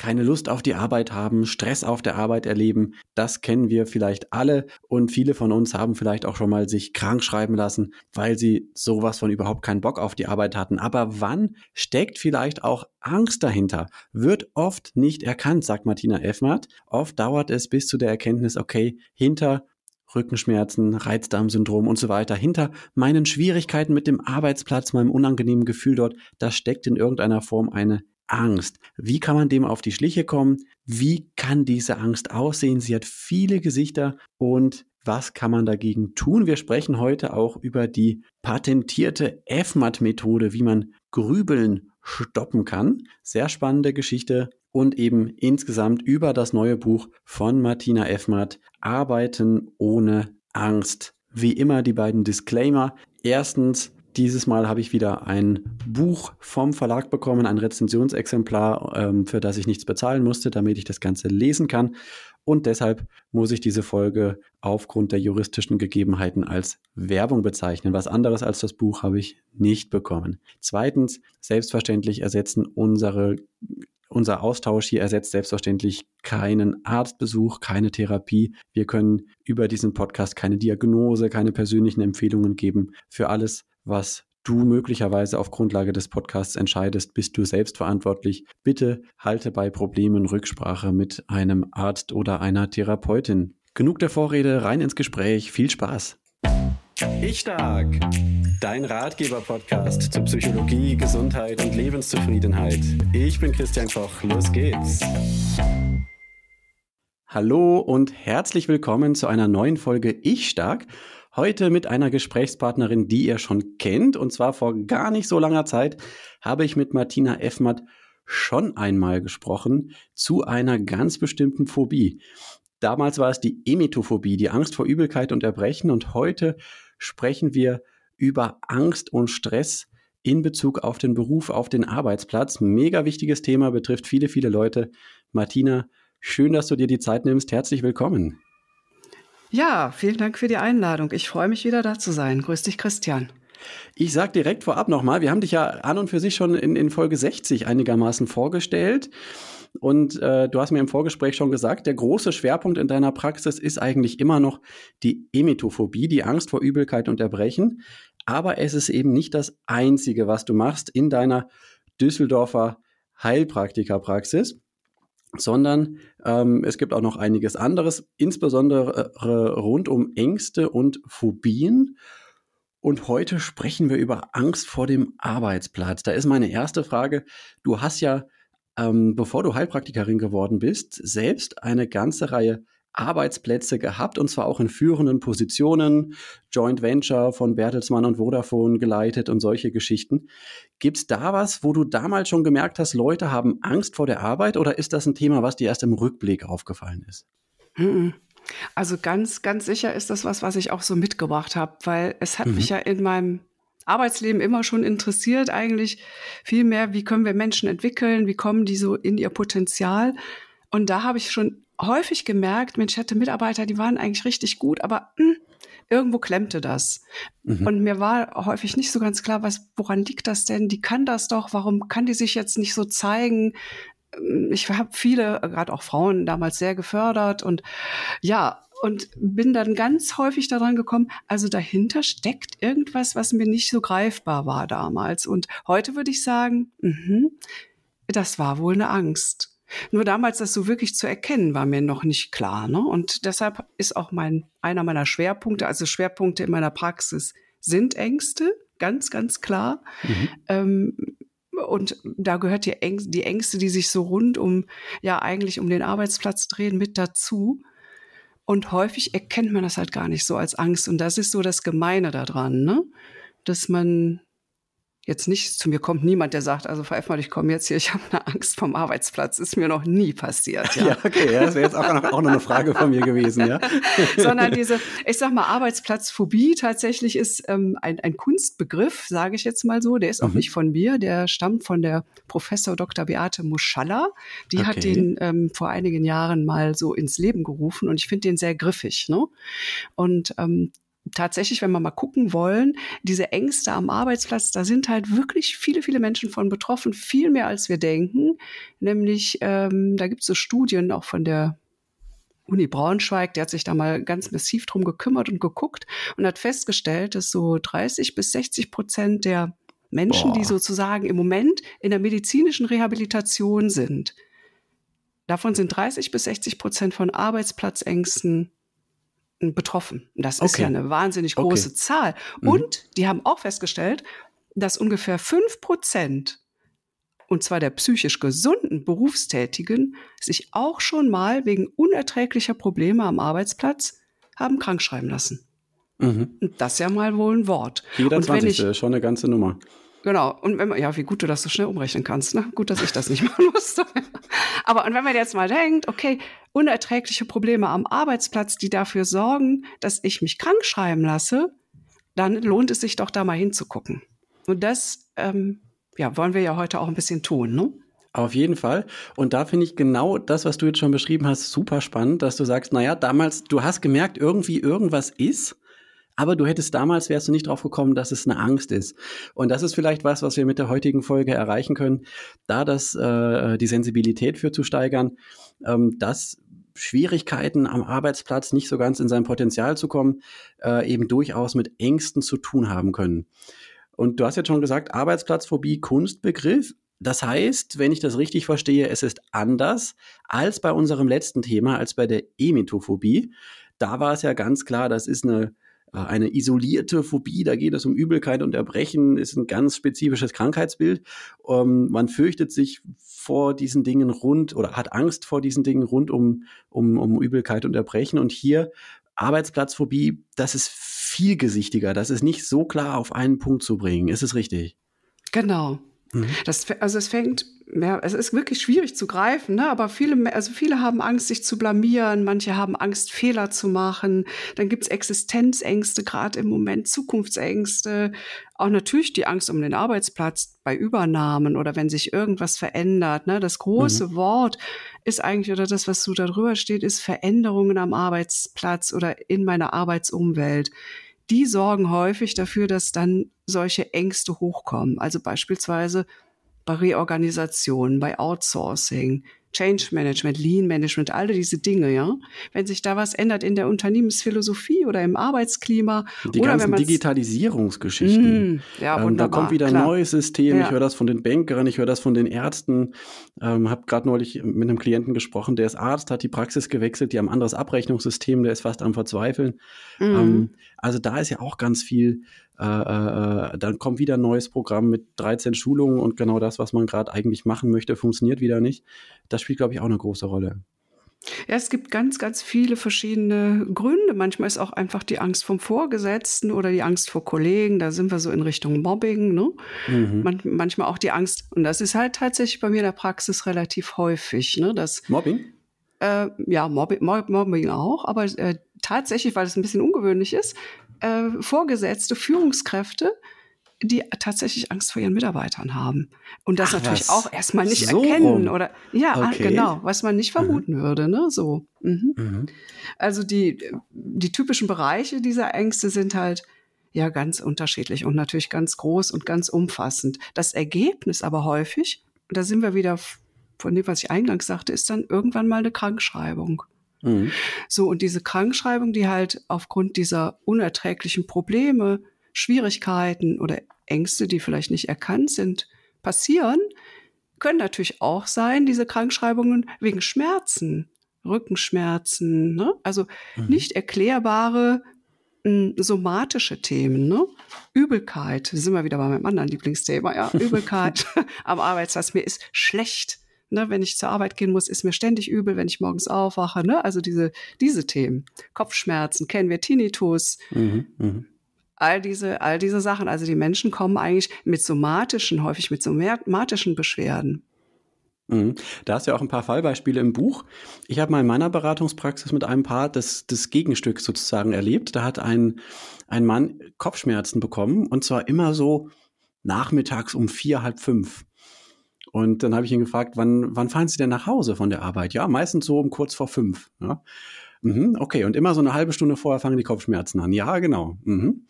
keine Lust auf die Arbeit haben, Stress auf der Arbeit erleben. Das kennen wir vielleicht alle und viele von uns haben vielleicht auch schon mal sich krank schreiben lassen, weil sie sowas von überhaupt keinen Bock auf die Arbeit hatten. Aber wann steckt vielleicht auch Angst dahinter? Wird oft nicht erkannt, sagt Martina Effmert. Oft dauert es bis zu der Erkenntnis, okay, hinter Rückenschmerzen, Reizdarmsyndrom und so weiter. Hinter meinen Schwierigkeiten mit dem Arbeitsplatz, meinem unangenehmen Gefühl dort, da steckt in irgendeiner Form eine Angst. Wie kann man dem auf die Schliche kommen? Wie kann diese Angst aussehen? Sie hat viele Gesichter und was kann man dagegen tun? Wir sprechen heute auch über die patentierte FMAT-Methode, wie man Grübeln stoppen kann. Sehr spannende Geschichte und eben insgesamt über das neue Buch von Martina Effmatt, Arbeiten ohne Angst. Wie immer die beiden Disclaimer. Erstens, dieses Mal habe ich wieder ein Buch vom Verlag bekommen, ein Rezensionsexemplar, ähm, für das ich nichts bezahlen musste, damit ich das Ganze lesen kann. Und deshalb muss ich diese Folge aufgrund der juristischen Gegebenheiten als Werbung bezeichnen. Was anderes als das Buch habe ich nicht bekommen. Zweitens, selbstverständlich ersetzen unsere unser Austausch hier ersetzt selbstverständlich keinen Arztbesuch, keine Therapie. Wir können über diesen Podcast keine Diagnose, keine persönlichen Empfehlungen geben. Für alles, was du möglicherweise auf Grundlage des Podcasts entscheidest, bist du selbst verantwortlich. Bitte halte bei Problemen Rücksprache mit einem Arzt oder einer Therapeutin. Genug der Vorrede, rein ins Gespräch. Viel Spaß. Ich stark. Dein Ratgeber-Podcast zu Psychologie, Gesundheit und Lebenszufriedenheit. Ich bin Christian Koch. Los geht's. Hallo und herzlich willkommen zu einer neuen Folge Ich stark. Heute mit einer Gesprächspartnerin, die ihr schon kennt. Und zwar vor gar nicht so langer Zeit habe ich mit Martina Effmatt schon einmal gesprochen zu einer ganz bestimmten Phobie. Damals war es die Emetophobie, die Angst vor Übelkeit und Erbrechen. Und heute sprechen wir über Angst und Stress in Bezug auf den Beruf, auf den Arbeitsplatz. Mega wichtiges Thema, betrifft viele, viele Leute. Martina, schön, dass du dir die Zeit nimmst. Herzlich willkommen. Ja, vielen Dank für die Einladung. Ich freue mich wieder da zu sein. Grüß dich, Christian. Ich sage direkt vorab nochmal, wir haben dich ja an und für sich schon in, in Folge 60 einigermaßen vorgestellt. Und äh, du hast mir im Vorgespräch schon gesagt, der große Schwerpunkt in deiner Praxis ist eigentlich immer noch die Emetophobie, die Angst vor Übelkeit und Erbrechen. Aber es ist eben nicht das Einzige, was du machst in deiner Düsseldorfer Heilpraktikerpraxis, sondern ähm, es gibt auch noch einiges anderes, insbesondere rund um Ängste und Phobien. Und heute sprechen wir über Angst vor dem Arbeitsplatz. Da ist meine erste Frage. Du hast ja ähm, bevor du Heilpraktikerin geworden bist, selbst eine ganze Reihe Arbeitsplätze gehabt und zwar auch in führenden Positionen, Joint Venture von Bertelsmann und Vodafone geleitet und solche Geschichten. Gibt es da was, wo du damals schon gemerkt hast, Leute haben Angst vor der Arbeit oder ist das ein Thema, was dir erst im Rückblick aufgefallen ist? Also ganz, ganz sicher ist das was, was ich auch so mitgebracht habe, weil es hat mhm. mich ja in meinem Arbeitsleben immer schon interessiert, eigentlich viel mehr, wie können wir Menschen entwickeln, wie kommen die so in ihr Potenzial. Und da habe ich schon häufig gemerkt, Mensch, ich hatte Mitarbeiter, die waren eigentlich richtig gut, aber mh, hm, irgendwo klemmte das. Mhm. Und mir war häufig nicht so ganz klar, was, woran liegt das denn? Die kann das doch, warum kann die sich jetzt nicht so zeigen? Ich habe viele, gerade auch Frauen damals sehr gefördert und ja, und bin dann ganz häufig daran gekommen, also dahinter steckt irgendwas, was mir nicht so greifbar war damals. Und heute würde ich sagen, mh, das war wohl eine Angst. Nur damals das so wirklich zu erkennen, war mir noch nicht klar. Ne? Und deshalb ist auch mein, einer meiner Schwerpunkte, also Schwerpunkte in meiner Praxis sind Ängste, ganz, ganz klar. Mhm. Ähm, und da gehört die, Ängste, die Ängste, die sich so rund um, ja, eigentlich um den Arbeitsplatz drehen, mit dazu. Und häufig erkennt man das halt gar nicht so als Angst. Und das ist so das Gemeine daran, ne? Dass man jetzt nicht, zu mir kommt niemand, der sagt, also Frau ich komme jetzt hier, ich habe eine Angst vom Arbeitsplatz. Ist mir noch nie passiert. Ja, ja okay, ja, das wäre jetzt auch noch, auch noch eine Frage von mir gewesen, ja. Sondern diese, ich sag mal, Arbeitsplatzphobie tatsächlich ist ähm, ein, ein Kunstbegriff, sage ich jetzt mal so. Der ist auch mhm. nicht von mir, der stammt von der Professor Dr. Beate Muschalla. Die okay. hat den ähm, vor einigen Jahren mal so ins Leben gerufen und ich finde den sehr griffig. Ne? Und ähm, tatsächlich, wenn wir mal gucken wollen, diese Ängste am Arbeitsplatz, da sind halt wirklich viele, viele Menschen von betroffen, viel mehr als wir denken. Nämlich, ähm, da gibt es so Studien auch von der Uni Braunschweig, der hat sich da mal ganz massiv drum gekümmert und geguckt und hat festgestellt, dass so 30 bis 60 Prozent der Menschen, Boah. die sozusagen im Moment in der medizinischen Rehabilitation sind, davon sind 30 bis 60 Prozent von Arbeitsplatzängsten betroffen. Das ist okay. ja eine wahnsinnig große okay. Zahl. Mhm. Und die haben auch festgestellt, dass ungefähr fünf Prozent, und zwar der psychisch gesunden Berufstätigen, sich auch schon mal wegen unerträglicher Probleme am Arbeitsplatz haben krankschreiben lassen. Mhm. Und das ist ja mal wohl ein Wort. Jeder und 20. Ich, schon eine ganze Nummer. Genau. Und wenn man, ja, wie gut du das so schnell umrechnen kannst, ne? Gut, dass ich das nicht machen musste. Aber und wenn man jetzt mal denkt, okay, unerträgliche Probleme am Arbeitsplatz, die dafür sorgen, dass ich mich krank schreiben lasse, dann lohnt es sich doch da mal hinzugucken. Und das, ähm, ja, wollen wir ja heute auch ein bisschen tun, ne? Auf jeden Fall. Und da finde ich genau das, was du jetzt schon beschrieben hast, super spannend, dass du sagst, naja, damals, du hast gemerkt, irgendwie irgendwas ist aber du hättest damals, wärst du nicht drauf gekommen, dass es eine Angst ist. Und das ist vielleicht was, was wir mit der heutigen Folge erreichen können, da das, äh, die Sensibilität für zu steigern, ähm, dass Schwierigkeiten am Arbeitsplatz nicht so ganz in sein Potenzial zu kommen, äh, eben durchaus mit Ängsten zu tun haben können. Und du hast jetzt schon gesagt, Arbeitsplatzphobie, Kunstbegriff. Das heißt, wenn ich das richtig verstehe, es ist anders als bei unserem letzten Thema, als bei der Emetophobie. Da war es ja ganz klar, das ist eine eine isolierte Phobie, da geht es um Übelkeit und Erbrechen, ist ein ganz spezifisches Krankheitsbild. Ähm, man fürchtet sich vor diesen Dingen rund oder hat Angst vor diesen Dingen rund um, um, um Übelkeit und Erbrechen. Und hier Arbeitsplatzphobie, das ist vielgesichtiger, das ist nicht so klar auf einen Punkt zu bringen. Ist es richtig? Genau. Mhm. Das, also es fängt, ja, es ist wirklich schwierig zu greifen, ne? aber viele, also viele haben Angst, sich zu blamieren, manche haben Angst, Fehler zu machen. Dann gibt's Existenzängste, gerade im Moment, Zukunftsängste. Auch natürlich die Angst um den Arbeitsplatz bei Übernahmen oder wenn sich irgendwas verändert. Ne? Das große mhm. Wort ist eigentlich, oder das, was so darüber steht, ist Veränderungen am Arbeitsplatz oder in meiner Arbeitsumwelt die sorgen häufig dafür, dass dann solche Ängste hochkommen. Also beispielsweise bei Reorganisation, bei Outsourcing, Change Management, Lean Management, alle diese Dinge, ja. Wenn sich da was ändert in der Unternehmensphilosophie oder im Arbeitsklima. Die oder ganzen Digitalisierungsgeschichten. Mm, ja, ähm, da kommt wieder ein neues System. Ja. Ich höre das von den Bankern, ich höre das von den Ärzten. Ähm, habe gerade neulich mit einem Klienten gesprochen, der ist Arzt, hat die Praxis gewechselt, die haben ein anderes Abrechnungssystem, der ist fast am Verzweifeln. Mm. Ähm, also da ist ja auch ganz viel äh, äh, dann kommt wieder ein neues Programm mit 13 Schulungen und genau das, was man gerade eigentlich machen möchte, funktioniert wieder nicht. Das spielt, glaube ich, auch eine große Rolle. Ja, es gibt ganz, ganz viele verschiedene Gründe. Manchmal ist auch einfach die Angst vom Vorgesetzten oder die Angst vor Kollegen. Da sind wir so in Richtung Mobbing. Ne? Mhm. Man, manchmal auch die Angst, und das ist halt tatsächlich bei mir in der Praxis relativ häufig. Ne? Das, Mobbing? Äh, ja, Mobbing, Mobbing auch, aber äh, tatsächlich, weil es ein bisschen ungewöhnlich ist, äh, Vorgesetzte, Führungskräfte, die tatsächlich Angst vor ihren Mitarbeitern haben. Und das Ach, natürlich was? auch erstmal nicht so erkennen rum. oder ja, okay. genau, was man nicht vermuten mhm. würde, ne? So. Mhm. Mhm. Also die, die typischen Bereiche dieser Ängste sind halt ja ganz unterschiedlich und natürlich ganz groß und ganz umfassend. Das Ergebnis aber häufig, da sind wir wieder von dem, was ich eingangs sagte, ist dann irgendwann mal eine Krankschreibung. Mhm. So, und diese Krankschreibung, die halt aufgrund dieser unerträglichen Probleme, Schwierigkeiten oder Ängste, die vielleicht nicht erkannt sind, passieren, können natürlich auch sein, diese Krankschreibungen wegen Schmerzen, Rückenschmerzen, ne? also mhm. nicht erklärbare hm, somatische Themen, ne? Übelkeit, sind wir wieder bei meinem anderen Lieblingsthema, ja, Übelkeit am Arbeitsplatz, mir ist schlecht, Ne, wenn ich zur Arbeit gehen muss, ist mir ständig übel, wenn ich morgens aufwache. Ne? Also diese, diese Themen. Kopfschmerzen, kennen wir Tinnitus. Mhm, mh. All diese, all diese Sachen. Also die Menschen kommen eigentlich mit somatischen, häufig mit somatischen Beschwerden. Mhm. Da hast du ja auch ein paar Fallbeispiele im Buch. Ich habe mal in meiner Beratungspraxis mit einem Paar das, das Gegenstück sozusagen erlebt. Da hat ein, ein Mann Kopfschmerzen bekommen und zwar immer so nachmittags um vier, halb fünf. Und dann habe ich ihn gefragt, wann, wann fahren Sie denn nach Hause von der Arbeit? Ja, meistens so um kurz vor fünf. Ja. Mhm, okay, und immer so eine halbe Stunde vorher fangen die Kopfschmerzen an. Ja, genau. Mhm.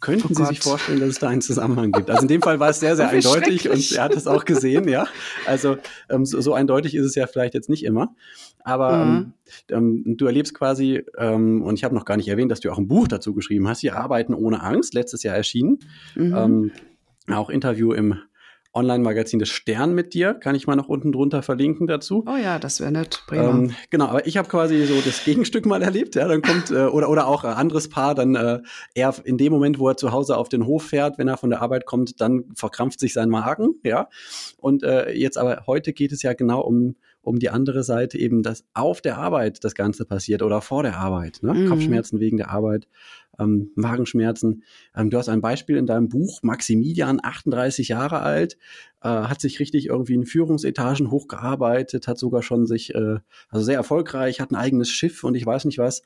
Könnten oh Sie sich vorstellen, dass es da einen Zusammenhang gibt? Also in dem Fall war es sehr, sehr eindeutig und er hat es auch gesehen, ja. Also ähm, so, so, eindeutig ist es ja vielleicht jetzt nicht immer. Aber mhm. ähm, ähm du erlebst quasi, ähm, und ich habe noch gar nicht erwähnt, dass du auch ein Buch dazu geschrieben hast, hier Arbeiten ohne Angst, letztes Jahr erschienen. Mhm. Ähm, auch Interview im Online-Magazin des Stern mit dir. Kann ich mal noch unten drunter verlinken dazu. Oh ja, das wäre nett. Ähm, genau, aber ich habe quasi so das Gegenstück mal erlebt. Ja, dann kommt äh, oder oder auch ein anderes Paar, dann äh, er in dem Moment, wo er zu Hause auf den Hof fährt, wenn er von der Arbeit kommt, dann verkrampft sich sein Magen. Ja, und äh, jetzt aber heute geht es ja genau um um die andere Seite eben, dass auf der Arbeit das Ganze passiert oder vor der Arbeit. Ne? Mhm. Kopfschmerzen wegen der Arbeit ähm, Magenschmerzen. Ähm, du hast ein Beispiel in deinem Buch, Maximilian, 38 Jahre alt, äh, hat sich richtig irgendwie in Führungsetagen hochgearbeitet, hat sogar schon sich, äh, also sehr erfolgreich, hat ein eigenes Schiff und ich weiß nicht was.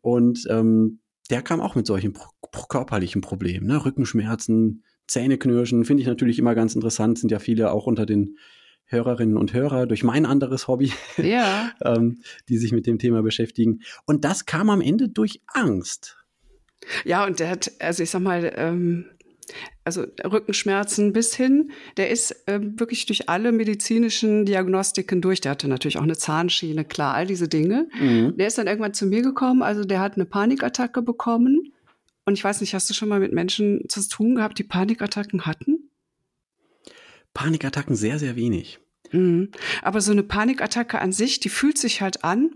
Und ähm, der kam auch mit solchen pro körperlichen Problemen, ne? Rückenschmerzen, Zähneknirschen, finde ich natürlich immer ganz interessant, sind ja viele auch unter den Hörerinnen und Hörer durch mein anderes Hobby, ja. ähm, die sich mit dem Thema beschäftigen. Und das kam am Ende durch Angst. Ja, und der hat, also ich sag mal, ähm, also Rückenschmerzen bis hin, der ist äh, wirklich durch alle medizinischen Diagnostiken durch. Der hatte natürlich auch eine Zahnschiene, klar, all diese Dinge. Mhm. Der ist dann irgendwann zu mir gekommen, also der hat eine Panikattacke bekommen. Und ich weiß nicht, hast du schon mal mit Menschen zu tun gehabt, die Panikattacken hatten? Panikattacken sehr, sehr wenig. Mhm. Aber so eine Panikattacke an sich, die fühlt sich halt an,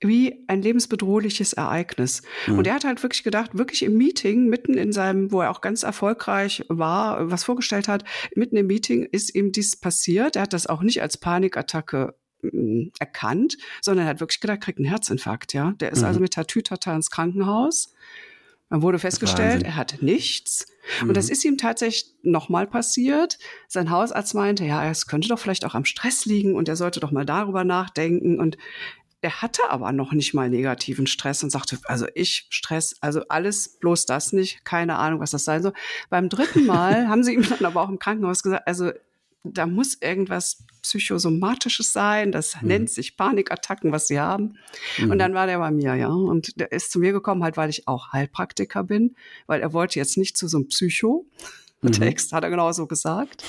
wie ein lebensbedrohliches Ereignis. Mhm. Und er hat halt wirklich gedacht, wirklich im Meeting, mitten in seinem, wo er auch ganz erfolgreich war, was vorgestellt hat, mitten im Meeting ist ihm dies passiert. Er hat das auch nicht als Panikattacke mm, erkannt, sondern er hat wirklich gedacht, kriegt einen Herzinfarkt, ja. Der ist mhm. also mit Tatütata ins Krankenhaus. Dann wurde festgestellt, Wahnsinn. er hat nichts. Mhm. Und das mhm. ist ihm tatsächlich nochmal passiert. Sein Hausarzt meinte, ja, es könnte doch vielleicht auch am Stress liegen und er sollte doch mal darüber nachdenken. Und er hatte aber noch nicht mal negativen Stress und sagte, also ich Stress, also alles bloß das nicht, keine Ahnung, was das sein soll. Beim dritten Mal haben sie ihm dann aber auch im Krankenhaus gesagt, also da muss irgendwas psychosomatisches sein, das mhm. nennt sich Panikattacken, was sie haben. Mhm. Und dann war der bei mir, ja, und der ist zu mir gekommen, halt, weil ich auch Heilpraktiker bin, weil er wollte jetzt nicht zu so einem Psycho. Mhm. Text hat er genau so gesagt.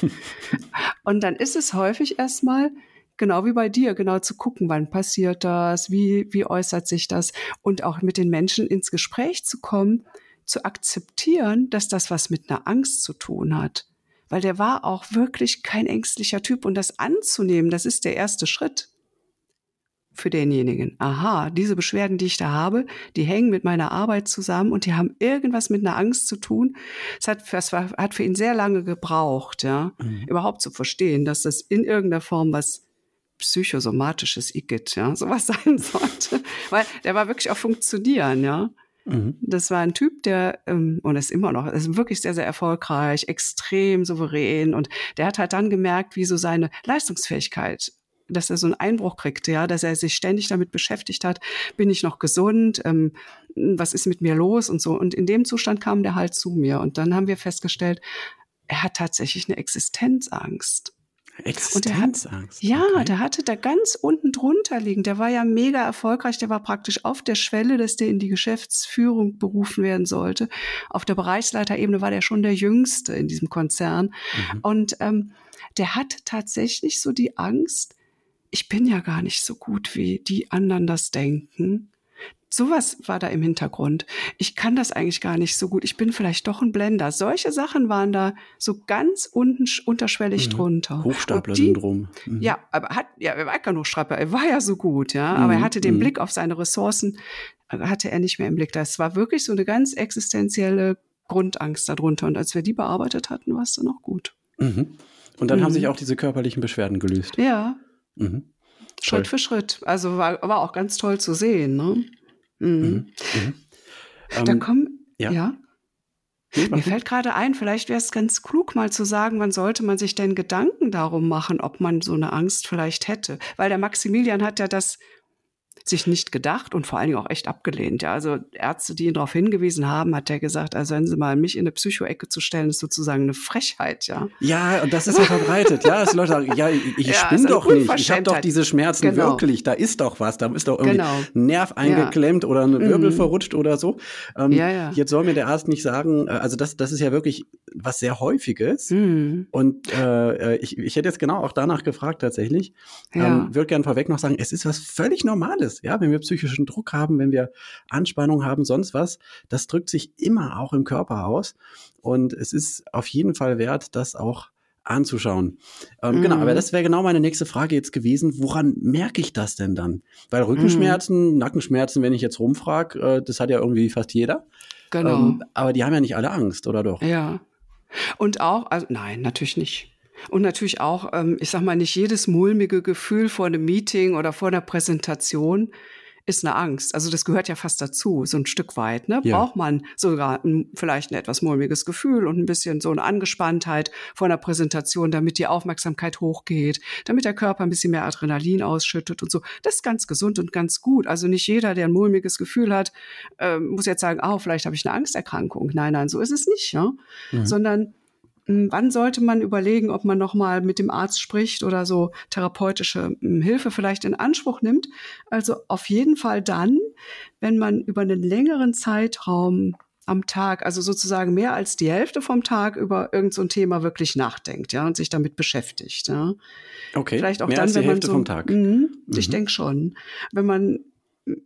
und dann ist es häufig erstmal, genau wie bei dir, genau zu gucken, wann passiert das, wie, wie äußert sich das und auch mit den Menschen ins Gespräch zu kommen, zu akzeptieren, dass das was mit einer Angst zu tun hat. Weil der war auch wirklich kein ängstlicher Typ und das anzunehmen, das ist der erste Schritt für denjenigen. Aha, diese Beschwerden, die ich da habe, die hängen mit meiner Arbeit zusammen und die haben irgendwas mit einer Angst zu tun. Es hat, das war, hat für ihn sehr lange gebraucht, ja, mhm. überhaupt zu verstehen, dass das in irgendeiner Form was psychosomatisches Igitt, ja, sowas sein sollte. Weil der war wirklich auch funktionieren, ja. Mhm. Das war ein Typ, der, ähm, und ist immer noch, ist wirklich sehr, sehr erfolgreich, extrem souverän und der hat halt dann gemerkt, wie so seine Leistungsfähigkeit dass er so einen Einbruch kriegte, ja, dass er sich ständig damit beschäftigt hat, bin ich noch gesund, ähm, was ist mit mir los und so. Und in dem Zustand kam der halt zu mir. Und dann haben wir festgestellt, er hat tatsächlich eine Existenzangst. Existenzangst. ja, okay. der hatte da ganz unten drunter liegen. Der war ja mega erfolgreich. Der war praktisch auf der Schwelle, dass der in die Geschäftsführung berufen werden sollte. Auf der Bereichsleiterebene war der schon der Jüngste in diesem Konzern. Mhm. Und ähm, der hat tatsächlich so die Angst, ich bin ja gar nicht so gut, wie die anderen das denken. Sowas war da im Hintergrund. Ich kann das eigentlich gar nicht so gut. Ich bin vielleicht doch ein Blender. Solche Sachen waren da so ganz unten unterschwellig mhm. drunter. Hochstapler-Syndrom. Mhm. Ja, aber hat, ja, er war kein Hochstapler. Er war ja so gut, ja. Mhm. Aber er hatte den mhm. Blick auf seine Ressourcen, äh, hatte er nicht mehr im Blick. Das war wirklich so eine ganz existenzielle Grundangst darunter. Und als wir die bearbeitet hatten, war es dann auch gut. Mhm. Und dann haben sich auch diese körperlichen Beschwerden gelöst. Ja. Schritt für Schritt. Also war, war auch ganz toll zu sehen, ne? Mhm. Mhm. mhm. Da ähm, kommen, ja. ja. Mir fällt gerade ein, vielleicht wäre es ganz klug, mal zu sagen, wann sollte man sich denn Gedanken darum machen, ob man so eine Angst vielleicht hätte. Weil der Maximilian hat ja das sich nicht gedacht und vor allen Dingen auch echt abgelehnt. Ja, also Ärzte, die ihn darauf hingewiesen haben, hat er gesagt, also wenn Sie mal mich in eine Psychoecke zu stellen, ist sozusagen eine Frechheit, ja. Ja, und das ist ja verbreitet, ja, dass Leute sagen, ja, ich, ich ja, spinne doch nicht, ich habe doch diese Schmerzen genau. wirklich, da ist doch was, da ist doch irgendwie genau. ein Nerv eingeklemmt ja. oder ein Wirbel mhm. verrutscht oder so. Ähm, ja, ja. Jetzt soll mir der Arzt nicht sagen, äh, also das, das ist ja wirklich was sehr häufiges mhm. und äh, ich, ich hätte jetzt genau auch danach gefragt tatsächlich. Ja. Ähm, Würde gern vorweg noch sagen, es ist was völlig Normales, ja, wenn wir psychischen Druck haben, wenn wir Anspannung haben, sonst was, das drückt sich immer auch im Körper aus. Und es ist auf jeden Fall wert, das auch anzuschauen. Ähm, mhm. Genau, aber mhm. das wäre genau meine nächste Frage jetzt gewesen. Woran merke ich das denn dann? Weil Rückenschmerzen, mhm. Nackenschmerzen, wenn ich jetzt rumfrage, äh, das hat ja irgendwie fast jeder. Genau. Ähm, aber die haben ja nicht alle Angst, oder doch? Ja. Und auch, also nein, natürlich nicht. Und natürlich auch, ähm, ich sag mal, nicht jedes mulmige Gefühl vor einem Meeting oder vor einer Präsentation ist eine Angst. Also das gehört ja fast dazu, so ein Stück weit. Ne? Ja. Braucht man sogar ein, vielleicht ein etwas mulmiges Gefühl und ein bisschen so eine Angespanntheit vor einer Präsentation, damit die Aufmerksamkeit hochgeht, damit der Körper ein bisschen mehr Adrenalin ausschüttet und so. Das ist ganz gesund und ganz gut. Also nicht jeder, der ein mulmiges Gefühl hat, äh, muss jetzt sagen, oh, vielleicht habe ich eine Angsterkrankung. Nein, nein, so ist es nicht. Ja? Mhm. Sondern wann sollte man überlegen, ob man nochmal mit dem Arzt spricht oder so therapeutische hm, Hilfe vielleicht in Anspruch nimmt? Also auf jeden Fall dann, wenn man über einen längeren Zeitraum am Tag, also sozusagen mehr als die Hälfte vom Tag über irgendein so Thema wirklich nachdenkt, ja, und sich damit beschäftigt, ja. Okay. Vielleicht auch mehr dann, als die wenn Hälfte man so, vom Tag. Mh, mhm. Ich denke schon, wenn man hm,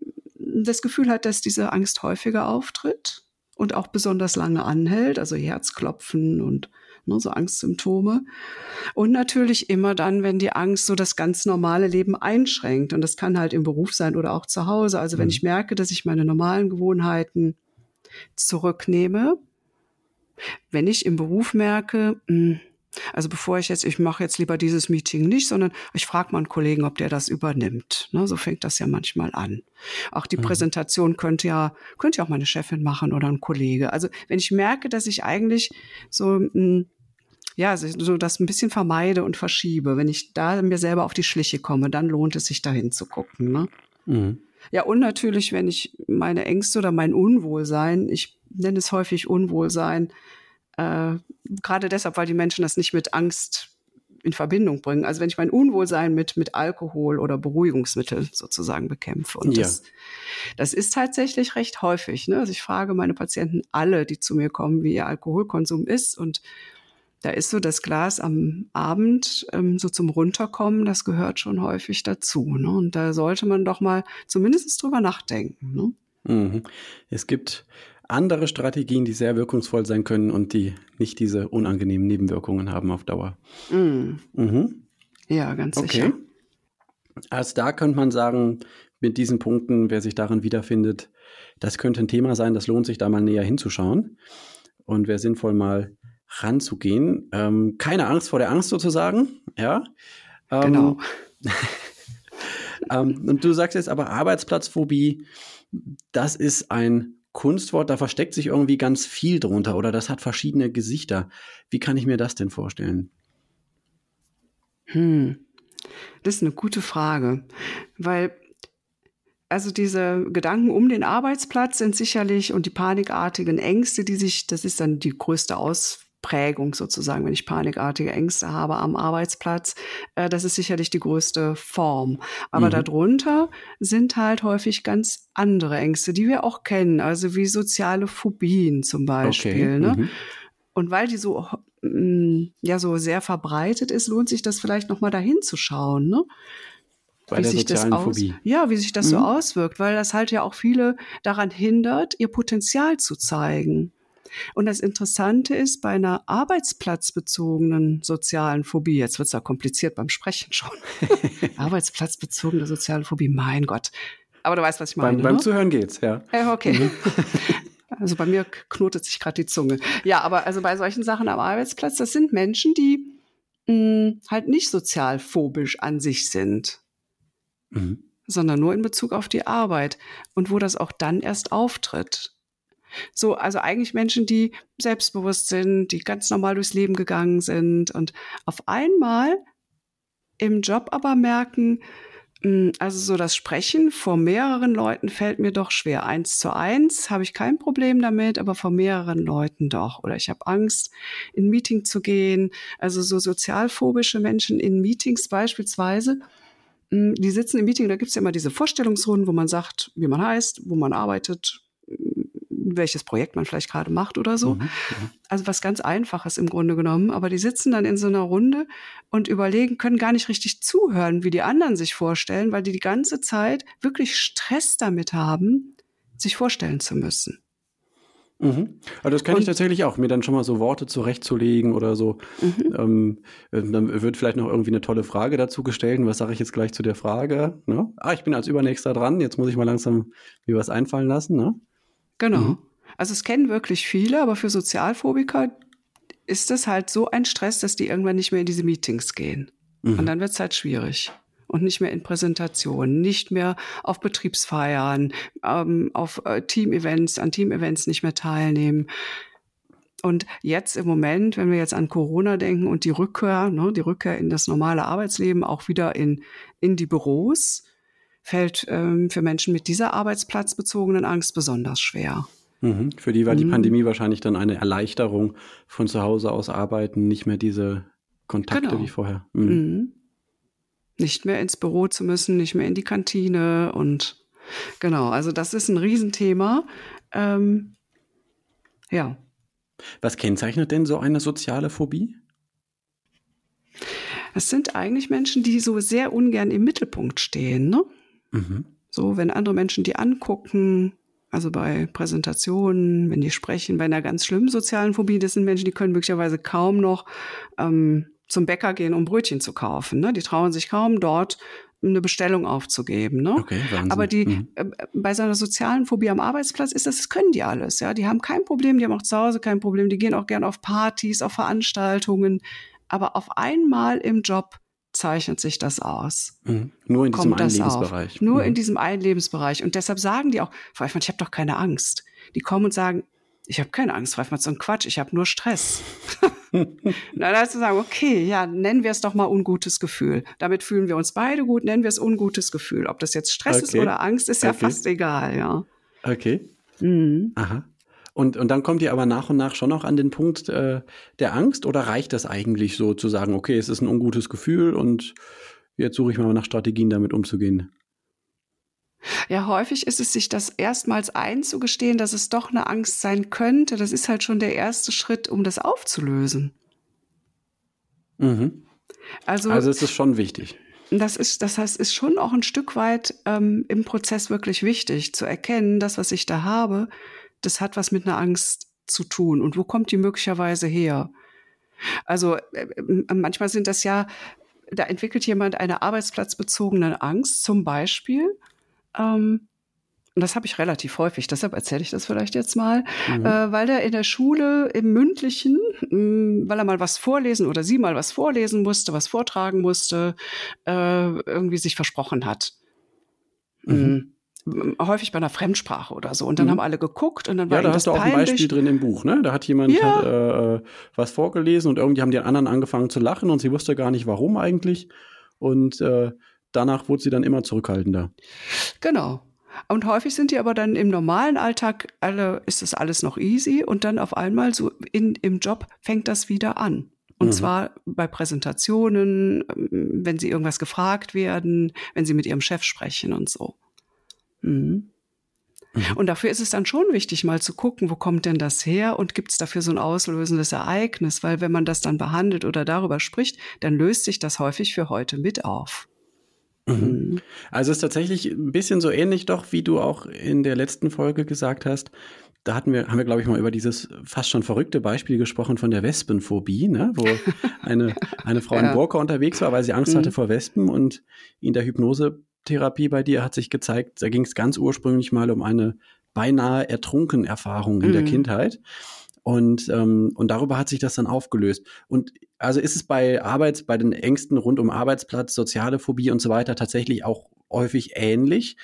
das Gefühl hat, dass diese Angst häufiger auftritt und auch besonders lange anhält, also Herzklopfen und ne, so Angstsymptome. Und natürlich immer dann, wenn die Angst so das ganz normale Leben einschränkt. Und das kann halt im Beruf sein oder auch zu Hause. Also wenn mhm. ich merke, dass ich meine normalen Gewohnheiten zurücknehme, wenn ich im Beruf merke, mh, hm, also bevor ich jetzt, ich mache jetzt lieber dieses Meeting nicht, sondern ich frage mal einen Kollegen, ob der das übernimmt. Ne, so fängt das ja manchmal an. Auch die mhm. Präsentation könnte ja, könnte ja auch meine Chefin machen oder ein Kollege. Also wenn ich merke, dass ich eigentlich so, mh, hm, ja, so das ein bisschen vermeide und verschiebe, wenn ich da mir selber auf die Schliche komme, dann lohnt es sich dahin zu gucken. Ne? Mhm. Ja, und natürlich, wenn ich meine Ängste oder mein Unwohlsein, ich nenne es häufig Unwohlsein, äh, gerade deshalb, weil die Menschen das nicht mit Angst in Verbindung bringen. Also wenn ich mein Unwohlsein mit, mit Alkohol oder Beruhigungsmittel sozusagen bekämpfe. Und ja. das, das ist tatsächlich recht häufig. Ne? Also ich frage meine Patienten alle, die zu mir kommen, wie ihr Alkoholkonsum ist. Und da ist so das Glas am Abend ähm, so zum Runterkommen, das gehört schon häufig dazu. Ne? Und da sollte man doch mal zumindest drüber nachdenken. Ne? Mhm. Es gibt andere Strategien, die sehr wirkungsvoll sein können und die nicht diese unangenehmen Nebenwirkungen haben auf Dauer. Mm. Mhm. Ja, ganz okay. sicher. Also da könnte man sagen, mit diesen Punkten, wer sich darin wiederfindet, das könnte ein Thema sein, das lohnt sich da mal näher hinzuschauen. Und wäre sinnvoll, mal ranzugehen. Ähm, keine Angst vor der Angst sozusagen, ja. Ähm, genau. ähm, und du sagst jetzt aber Arbeitsplatzphobie, das ist ein Kunstwort, da versteckt sich irgendwie ganz viel drunter oder das hat verschiedene Gesichter. Wie kann ich mir das denn vorstellen? Hm. Das ist eine gute Frage, weil also diese Gedanken um den Arbeitsplatz sind sicherlich und die panikartigen Ängste, die sich, das ist dann die größte Aus, Prägung sozusagen, wenn ich panikartige Ängste habe am Arbeitsplatz. Äh, das ist sicherlich die größte Form. Aber mhm. darunter sind halt häufig ganz andere Ängste, die wir auch kennen, also wie soziale Phobien zum Beispiel. Okay. Ne? Mhm. Und weil die so mm, ja so sehr verbreitet ist, lohnt sich das vielleicht noch mal dahin zu schauen. Ne? Bei wie sich das aus, Phobie. ja, wie sich das mhm. so auswirkt, weil das halt ja auch viele daran hindert, ihr Potenzial zu zeigen. Und das Interessante ist, bei einer arbeitsplatzbezogenen sozialen Phobie, jetzt wird es ja kompliziert beim Sprechen schon, arbeitsplatzbezogene soziale Phobie, mein Gott. Aber du weißt, was ich meine. Beim, beim ne? Zuhören geht's, ja. Ja, okay. Mhm. Also bei mir knotet sich gerade die Zunge. Ja, aber also bei solchen Sachen am Arbeitsplatz, das sind Menschen, die mh, hm, halt nicht sozial phobisch an sich sind. Mhm. sondern nur in Bezug auf die Arbeit und wo das auch dann erst auftritt. So, also eigentlich Menschen, die selbstbewusst sind, die ganz normal durchs Leben gegangen sind und auf einmal im Job aber merken, Mm, also so das Sprechen vor mehreren Leuten fällt mir doch schwer. Eins zu eins habe ich kein Problem damit, aber vor mehreren Leuten doch. Oder ich habe Angst, in Meeting zu gehen. Also so sozialphobische Menschen in Meetings beispielsweise, mm, die sitzen im Meeting, da gibt es ja immer diese Vorstellungsrunden, wo man sagt, wie man heißt, wo man arbeitet, welches Projekt man vielleicht gerade macht oder so. Mhm, also was ganz Einfaches im Grunde genommen. Aber die sitzen dann in so einer Runde und überlegen, können gar nicht richtig zuhören, wie die anderen sich vorstellen, weil die die ganze Zeit wirklich Stress damit haben, sich vorstellen zu müssen. Mhm. Also das kann und, ich tatsächlich auch, mir dann schon mal so Worte zurechtzulegen oder so. Mhm. Ähm, dann wird vielleicht noch irgendwie eine tolle Frage dazu gestellt. Und was sage ich jetzt gleich zu der Frage? Ne? Ah, ich bin als Übernächster dran, jetzt muss ich mal langsam mir was einfallen lassen. Ne? Genau. Mhm. Also es kennen wirklich viele, aber für Sozialphobiker ist es halt so ein Stress, dass die irgendwann nicht mehr in diese Meetings gehen. Mhm. Und dann wird es halt schwierig. Und nicht mehr in Präsentationen, nicht mehr auf Betriebsfeiern, ähm, auf äh, Team-Events, an Team-Events nicht mehr teilnehmen. Und jetzt im Moment, wenn wir jetzt an Corona denken und die Rückkehr, ne, die Rückkehr in das normale Arbeitsleben, auch wieder in, in die Büros, fällt ähm, für Menschen mit dieser arbeitsplatzbezogenen Angst besonders schwer. Mhm. Für die war die mhm. Pandemie wahrscheinlich dann eine Erleichterung von zu Hause aus arbeiten, nicht mehr diese Kontakte genau. wie vorher. Mhm. mhm. Nicht mehr ins Büro zu müssen, nicht mehr in die Kantine und genau, also das ist ein Riesenthema. Ähm, ja. Was kennzeichnet denn so eine soziale Phobie? Es sind eigentlich Menschen, die so sehr ungern im Mittelpunkt stehen. Ne? Mhm. So, wenn andere Menschen die angucken, also bei Präsentationen, wenn die sprechen, bei einer ganz schlimmen sozialen Phobie, das sind Menschen, die können möglicherweise kaum noch ähm, zum Bäcker gehen, um Brötchen zu kaufen. Ne? Die trauen sich kaum dort eine Bestellung aufzugeben. Ne? Okay, Wahnsinn. Aber die mhm. äh, bei so einer sozialen Phobie am Arbeitsplatz ist das, das können die alles. Ja, die haben kein Problem, die haben auch zu Hause kein Problem, die gehen auch gern auf Partys, auf Veranstaltungen. Aber auf einmal im Job zeichnet sich das aus. Mhm. Nur in diesem einen Lebensbereich. Nur mhm. in diesem einen Lebensbereich. Und deshalb sagen die auch, Frau Eifmann, ich habe doch keine Angst. Die kommen und sagen, ich habe keine Angst, Frau Eifmann, so ein Quatsch, ich habe nur Stress. Na, da zu sagen, okay, ja, nennen wir es doch mal ungutes Gefühl. Damit fühlen wir uns beide gut, nennen wir es ungutes Gefühl. Ob das jetzt Stress okay. ist oder Angst, ist ja okay. fast egal, ja. Okay. Mhm. Aha. Und, und dann kommt ihr aber nach und nach schon noch an den Punkt äh, der Angst oder reicht das eigentlich so zu sagen, okay, es ist ein ungutes Gefühl und jetzt suche ich mal nach Strategien, damit umzugehen? Ja, häufig ist es sich das erstmals einzugestehen, dass es doch eine Angst sein könnte. Das ist halt schon der erste Schritt, um das aufzulösen. Mhm. Also, also es ist schon wichtig. Das ist, das heißt, ist schon auch ein Stück weit ähm, im Prozess wirklich wichtig zu erkennen, das, was ich da habe, das hat was mit einer Angst zu tun. Und wo kommt die möglicherweise her? Also äh, äh, manchmal sind das ja, da entwickelt jemand eine arbeitsplatzbezogene Angst, zum Beispiel. Ähm, und das habe ich relativ häufig, deshalb erzähle ich das vielleicht jetzt mal, mhm. äh, weil er in der Schule im mündlichen, mh, mm, weil er mal was vorlesen oder sie mal was vorlesen musste, was vortragen musste, äh, irgendwie sich versprochen hat. Mhm. Häufig bei einer Fremdsprache oder so. Und dann mhm. haben alle geguckt und dann war Ja, da hast du auch peinlich. ein Beispiel drin im Buch, ne? Da hat jemand ja. hat, äh, was vorgelesen und irgendwie haben die anderen angefangen zu lachen und sie wusste gar nicht, warum eigentlich. Und äh, danach wurde sie dann immer zurückhaltender. Genau. Und häufig sind die aber dann im normalen Alltag, alle, ist das alles noch easy und dann auf einmal so in, im Job fängt das wieder an. Und mhm. zwar bei Präsentationen, ähm, wenn sie irgendwas gefragt werden, wenn sie mit ihrem Chef sprechen und so. Mhm. Mhm. Und dafür ist es dann schon wichtig, mal zu gucken, wo kommt denn das her und gibt es dafür so ein auslösendes Ereignis? Weil wenn man das dann behandelt oder darüber spricht, dann löst sich das häufig für heute mit auf. Mhm. mhm. Also es ist tatsächlich ein bisschen so ähnlich doch, wie du auch in der letzten Folge gesagt hast. Da hatten wir, haben wir, glaube ich, mal über dieses fast schon verrückte Beispiel gesprochen von der Wespenphobie, ne? wo eine, eine Frau ja. in Burka unterwegs war, weil sie Angst mhm. hatte vor Wespen und in der Hypnose Therapie bei dir hat sich gezeigt, da ging es ganz ursprünglich mal um eine beinahe ertrunken Erfahrung in mhm. der Kindheit. Und, ähm, und darüber hat sich das dann aufgelöst. Und also ist es bei Arbeits, bei den Ängsten rund um Arbeitsplatz, soziale Phobie und so weiter tatsächlich auch häufig ähnlich,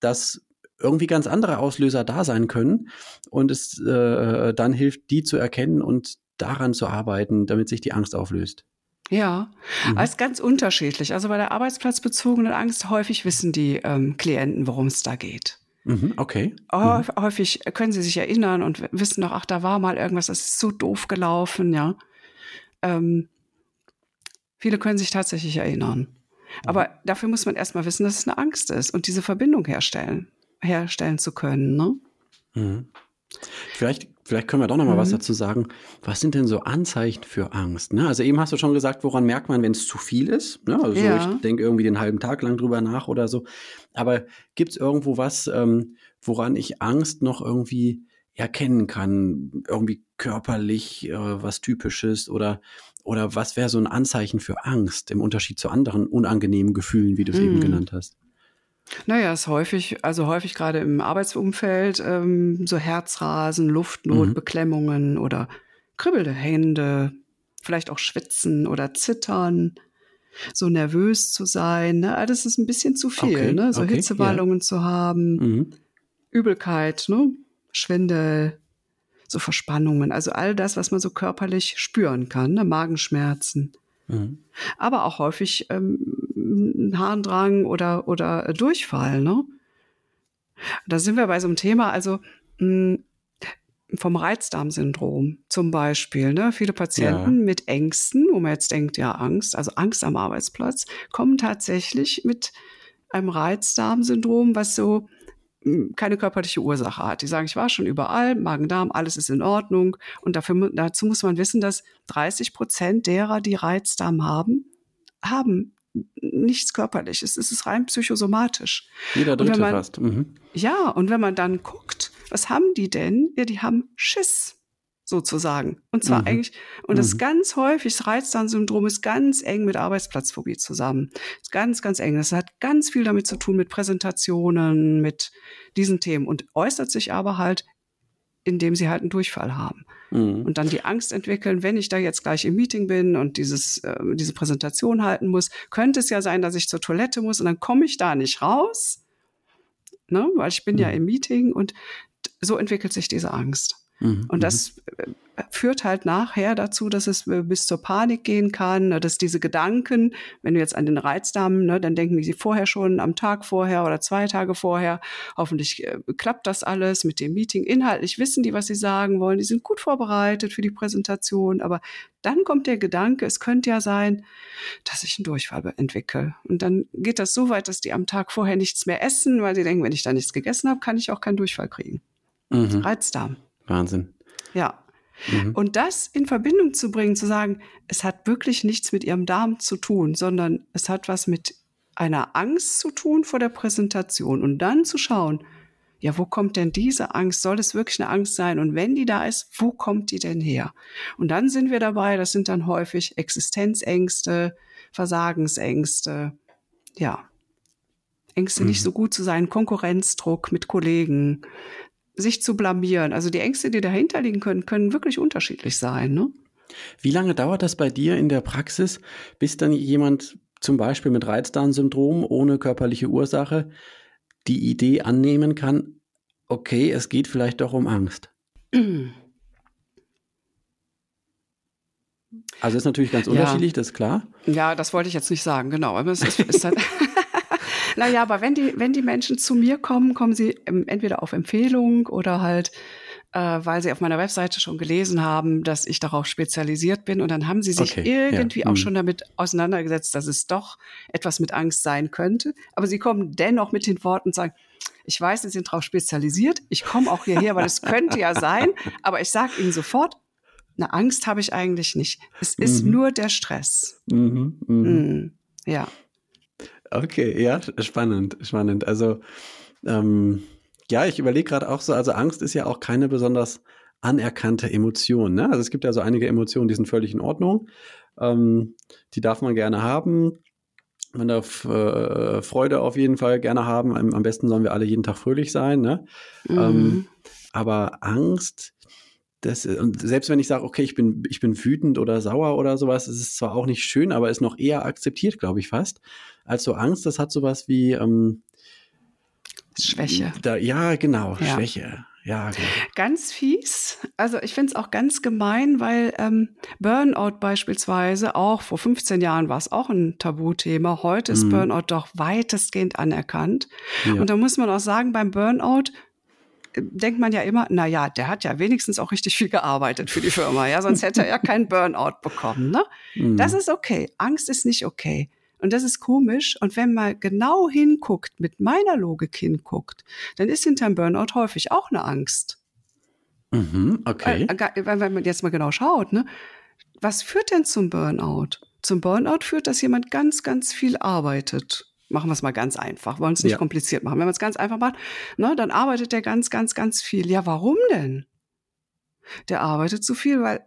dass irgendwie ganz andere Auslöser da sein können und es äh, dann hilft, die zu erkennen und daran zu arbeiten, damit sich die Angst auflöst. Ja, mhm. ist ganz unterschiedlich. Also bei der arbeitsplatzbezogenen Angst häufig wissen die ähm, Klienten, worum es da geht. Mhm, okay. Mhm. Häufig können sie sich erinnern und wissen noch, ach, da war mal irgendwas, das ist so doof gelaufen, ja. Ähm, viele können sich tatsächlich erinnern. Mhm. Aber dafür muss man erstmal wissen, dass es eine Angst ist und diese Verbindung herstellen, herstellen zu können. Ne? Vielleicht, vielleicht können wir doch noch mal mhm. was dazu sagen. Was sind denn so Anzeichen für Angst? Ne? Also eben hast du schon gesagt, woran merkt man, wenn es zu viel ist? Ne? Also ja. ich denke irgendwie den halben Tag lang drüber nach oder so. Aber gibt es irgendwo was, ähm, woran ich Angst noch irgendwie erkennen kann? Irgendwie körperlich äh, was Typisches oder oder was wäre so ein Anzeichen für Angst im Unterschied zu anderen unangenehmen Gefühlen, wie du es mhm. eben genannt hast? Naja, ist häufig, also häufig gerade im Arbeitsumfeld, ähm, so Herzrasen, Luftnot, mhm. Beklemmungen oder kribbelnde Hände, vielleicht auch Schwitzen oder Zittern, so nervös zu sein. Ne? Alles ist ein bisschen zu viel, okay, ne? so okay, Hitzewallungen ja. zu haben, mhm. Übelkeit, ne? Schwindel, so Verspannungen, also all das, was man so körperlich spüren kann, ne? Magenschmerzen. Mhm. Aber auch häufig ähm, Harndrang oder, oder Durchfall. Ne? Da sind wir bei so einem Thema, also mh, hm, vom Reizdarmsyndrom zum Beispiel. Ne? Viele Patienten ja. mit Ängsten, wo man jetzt denkt, ja, Angst, also Angst am Arbeitsplatz, kommen tatsächlich mit einem Reizdarmsyndrom, was so keine körperliche Ursache hat. Die sagen, ich war schon überall, Magen-Darm, alles ist in Ordnung. Und dafür, dazu muss man wissen, dass 30 Prozent derer, die Reizdarm haben, haben nichts Körperliches. Es ist rein psychosomatisch. Jeder Dritte man, fast. Mhm. Ja, und wenn man dann guckt, was haben die denn? Ja, die haben Schiss sozusagen. Und zwar mhm. eigentlich, und das mhm. ganz häufig, das Reizdarmsyndrom ist ganz eng mit Arbeitsplatzphobie zusammen. Ist ganz, ganz eng. Das hat ganz viel damit zu tun mit Präsentationen, mit diesen Themen und äußert sich aber halt, indem sie halt einen Durchfall haben. Mhm. Und dann die Angst entwickeln, wenn ich da jetzt gleich im Meeting bin und dieses, äh, diese Präsentation halten muss, könnte es ja sein, dass ich zur Toilette muss und dann komme ich da nicht raus. Ne? Weil ich bin ja mhm. im Meeting und so entwickelt sich diese Angst. Mhm. Und das mhm. äh, führt halt nachher dazu, dass es äh, bis zur Panik gehen kann, ne, dass diese Gedanken, wenn du jetzt an den Reizdarm, ne, dann denken die sie vorher schon am Tag vorher oder zwei Tage vorher, hoffentlich äh, klappt das alles mit dem Meeting. Inhaltlich wissen die, was sie sagen wollen, die sind gut vorbereitet für die Präsentation, aber dann kommt der Gedanke, es könnte ja sein, dass ich einen Durchfall entwickle. Und dann geht das so weit, dass die am Tag vorher nichts mehr essen, weil sie denken, wenn ich da nichts gegessen habe, kann ich auch keinen Durchfall kriegen. Mhm. Reizdarm. Wahnsinn. Ja. Mhm. Und das in Verbindung zu bringen, zu sagen, es hat wirklich nichts mit ihrem Darm zu tun, sondern es hat was mit einer Angst zu tun vor der Präsentation und dann zu schauen, ja, wo kommt denn diese Angst? Soll es wirklich eine Angst sein? Und wenn die da ist, wo kommt die denn her? Und dann sind wir dabei, das sind dann häufig Existenzängste, Versagensängste, ja, Ängste mhm. nicht so gut zu sein, Konkurrenzdruck mit Kollegen, sich zu blamieren. Also die Ängste, die dahinter liegen können, können wirklich unterschiedlich sein. Ne? Wie lange dauert das bei dir in der Praxis, bis dann jemand zum Beispiel mit Reizdarmsyndrom ohne körperliche Ursache die Idee annehmen kann, okay, es geht vielleicht doch um Angst? Also ist natürlich ganz unterschiedlich, ja. das ist klar. Ja, das wollte ich jetzt nicht sagen, genau. Aber es ist, ist halt Naja, aber wenn die, wenn die Menschen zu mir kommen, kommen sie entweder auf Empfehlung oder halt, äh, weil sie auf meiner Webseite schon gelesen haben, dass ich darauf spezialisiert bin. Und dann haben sie sich okay, irgendwie ja. auch mhm. schon damit auseinandergesetzt, dass es doch etwas mit Angst sein könnte. Aber sie kommen dennoch mit den Worten und sagen, ich weiß, Sie sind darauf spezialisiert. Ich komme auch hierher, weil es könnte ja sein. Aber ich sage Ihnen sofort, eine Angst habe ich eigentlich nicht. Es ist mhm. nur der Stress. Mhm, mh. Mhm. Ja. Okay, ja, spannend, spannend. Also, ähm, ja, ich überlege gerade auch so, also Angst ist ja auch keine besonders anerkannte Emotion. Ne? Also es gibt ja so einige Emotionen, die sind völlig in Ordnung. Ähm, die darf man gerne haben. Man darf äh, Freude auf jeden Fall gerne haben. Am, am, besten sollen wir alle jeden Tag fröhlich sein. Ne? Mhm. Ähm, aber Angst, das, und selbst wenn ich sage, okay, ich bin, ich bin wütend oder sauer oder sowas, ist es zwar auch nicht schön, aber ist noch eher akzeptiert, glaube ich fast als so Angst. Das hat sowas wie ähm, Schwäche. Da, ja, genau, ja. Schwäche. Ja, genau. Ganz fies. Also ich finde es auch ganz gemein, weil ähm, Burnout beispielsweise auch vor 15 Jahren war es auch ein Tabuthema. Heute ist mhm. Burnout doch weitestgehend anerkannt. Ja. Und da muss man auch sagen, beim Burnout äh, denkt man ja immer, na ja, der hat ja wenigstens auch richtig viel gearbeitet für die Firma, ja, sonst hätte er ja keinen Burnout bekommen, ne? Mhm. Das ist okay. Angst ist nicht okay. Und das ist komisch. Und wenn man genau hinguckt, mit meiner Logik hinguckt, dann ist hinterm Burnout häufig auch eine Angst. Mhm, okay. Weil, wenn man jetzt mal genau schaut, ne? Was führt denn zum Burnout? Zum Burnout führt, dass jemand ganz, ganz viel arbeitet. Machen wir es mal ganz einfach, wollen es nicht ja. kompliziert machen. Wenn man es ganz einfach macht, ne, dann arbeitet der ganz, ganz, ganz viel. Ja, warum denn? Der arbeitet zu viel, weil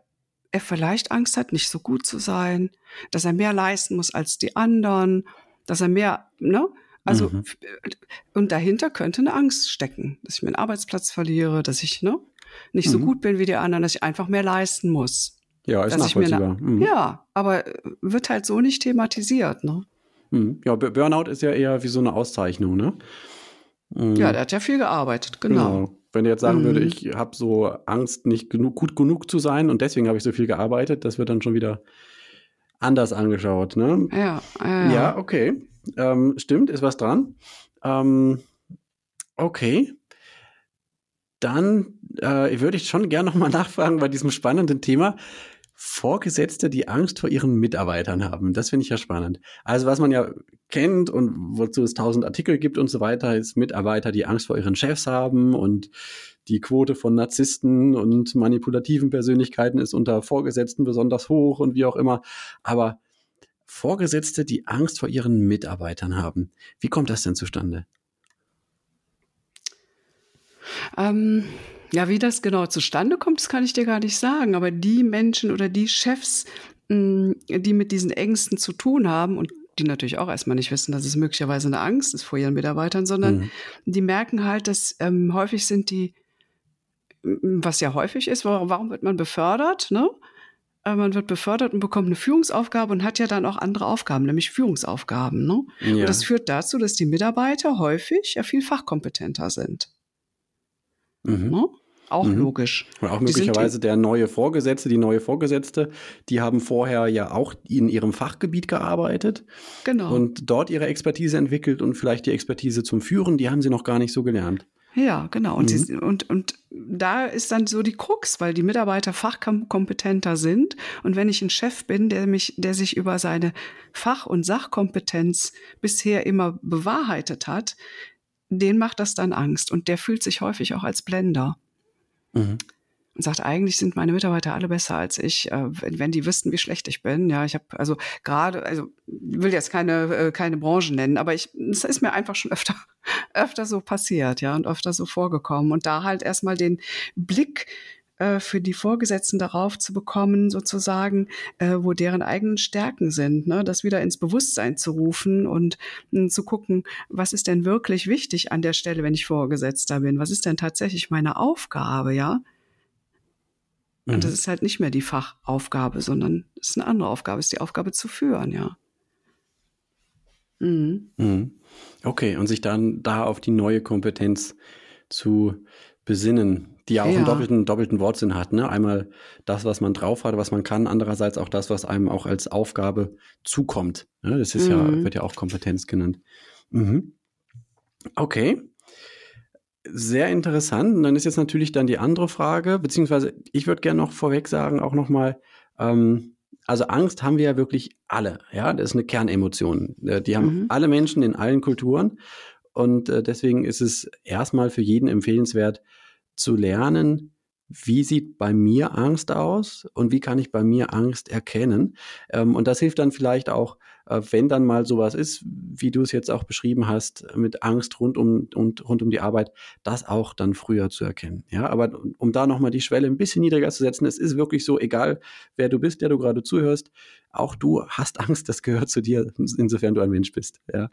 er vielleicht Angst hat, nicht so gut zu sein, dass er mehr leisten muss als die anderen, dass er mehr, ne? Also, mhm. und dahinter könnte eine Angst stecken, dass ich meinen Arbeitsplatz verliere, dass ich, ne, nicht mhm. so gut bin wie die anderen, dass ich einfach mehr leisten muss. Ja, ist nachvollziehbar. mhm. Ja, aber wird halt so nicht thematisiert, ne? Mhm. Ja, Burnout ist ja eher wie so eine Auszeichnung, ne? Mhm. Ja, der hat ja viel gearbeitet, genau. genau. Wenn er jetzt sagen mhm. würde, ich habe so Angst, nicht genug, gut genug zu sein und deswegen habe ich so viel gearbeitet, das wird dann schon wieder anders angeschaut. Ne? Ja, ja, ja. okay. Ähm, stimmt, ist was dran. Ähm, okay. Dann äh, würde ich schon gerne nochmal nachfragen bei diesem spannenden Thema. Vorgesetzte, die Angst vor ihren Mitarbeitern haben. Das finde ich ja spannend. Also was man ja kennt und wozu es tausend Artikel gibt und so weiter, ist Mitarbeiter, die Angst vor ihren Chefs haben und die Quote von Narzissten und manipulativen Persönlichkeiten ist unter Vorgesetzten besonders hoch und wie auch immer. Aber Vorgesetzte, die Angst vor ihren Mitarbeitern haben. Wie kommt das denn zustande? Ähm, ja, wie das genau zustande kommt, das kann ich dir gar nicht sagen. Aber die Menschen oder die Chefs, mm, die mit diesen Ängsten zu tun haben und die natürlich auch erstmal nicht wissen, dass es möglicherweise eine Angst ist vor ihren Mitarbeitern, sondern mhm. die merken halt, dass ähm, häufig sind die, was ja häufig ist, warum, warum wird man befördert? Ne? Äh, man wird befördert und bekommt eine Führungsaufgabe und hat ja dann auch andere Aufgaben, nämlich Führungsaufgaben. Ne? Ja. Und das führt dazu, dass die Mitarbeiter häufig ja viel fachkompetenter sind. Mhm. Ne? Auch mhm. logisch. Und auch möglicherweise der neue Vorgesetzte, die neue Vorgesetzte, die haben vorher ja auch in ihrem Fachgebiet gearbeitet. Genau. Und dort ihre Expertise entwickelt und vielleicht die Expertise zum Führen, die haben sie noch gar nicht so gelernt. Ja, genau. Und, mhm. sie, und, und da ist dann so die Krux, weil die Mitarbeiter fachkompetenter sind. Und wenn ich ein Chef bin, der mich, der sich über seine Fach- und Sachkompetenz bisher immer bewahrheitet hat, den macht das dann Angst und der fühlt sich häufig auch als Blender. Mhm. Und sagt, eigentlich sind meine Mitarbeiter alle besser als ich, äh, wenn, wenn, die wüssten, wie schlecht ich bin. Ja, ich habe also gerade, also will jetzt keine äh, keine Branche nennen, aber ich, es ist mir einfach schon öfter öfter so passiert, ja, und öfter so vorgekommen. Und da halt erstmal den Blick äh, für die Vorgesetzten darauf zu bekommen, sozusagen, äh, wo deren eigenen Stärken sind, ne? das wieder ins Bewusstsein zu rufen und äh, zu gucken, was ist denn wirklich wichtig an der Stelle, wenn ich Vorgesetzter bin? Was ist denn tatsächlich meine Aufgabe, ja? Und das mhm. ist halt nicht mehr die Fachaufgabe, sondern es ist eine andere Aufgabe, es ist die Aufgabe zu führen, ja. Mhm. Mhm. Okay, und sich dann da auf die neue Kompetenz zu besinnen die ja auch ja. einen doppelten, doppelten Wortsinn hat. Ne? Einmal das, was man drauf hat, was man kann, andererseits auch das, was einem auch als Aufgabe zukommt. Ne? Das ist mhm. ja, wird ja auch Kompetenz genannt. Mhm. Okay. Sehr interessant. Und dann ist jetzt natürlich dann die andere Frage, beziehungsweise ich würde gerne noch vorweg sagen, auch nochmal, ähm, also Angst haben wir ja wirklich alle, ja, das ist eine Kernemotion. Äh, die haben mhm. alle Menschen in allen Kulturen und äh, deswegen ist es erstmal für jeden empfehlenswert, zu lernen, wie sieht bei mir Angst aus und wie kann ich bei mir Angst erkennen. Ähm, und das hilft dann vielleicht auch, äh, wenn dann mal sowas ist, wie du es jetzt auch beschrieben hast, mit Angst rund um, und, rund um die Arbeit, das auch dann früher zu erkennen. Ja, aber um da nochmal die Schwelle ein bisschen niedriger zu setzen, es ist wirklich so, egal wer du bist, der du gerade zuhörst, auch du hast Angst, das gehört zu dir, insofern du ein Mensch bist. Ja,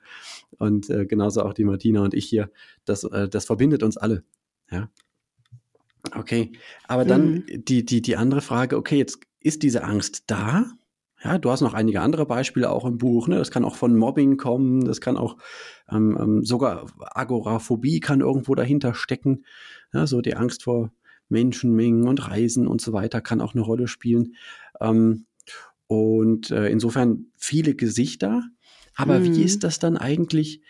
und äh, genauso auch die Martina und ich hier, das, äh, das verbindet uns alle. Ja. Okay, aber dann mhm. die, die, die andere Frage, okay, jetzt ist diese Angst da, Ja, du hast noch einige andere Beispiele auch im Buch. Ne? Das kann auch von Mobbing kommen, das kann auch ähm, ähm, sogar Agoraphobie kann irgendwo dahinter stecken. Ja, so die Angst vor Menschenmengen und Reisen und so weiter kann auch eine Rolle spielen. Ähm, und äh, insofern viele Gesichter. Aber mhm. wie ist das dann eigentlich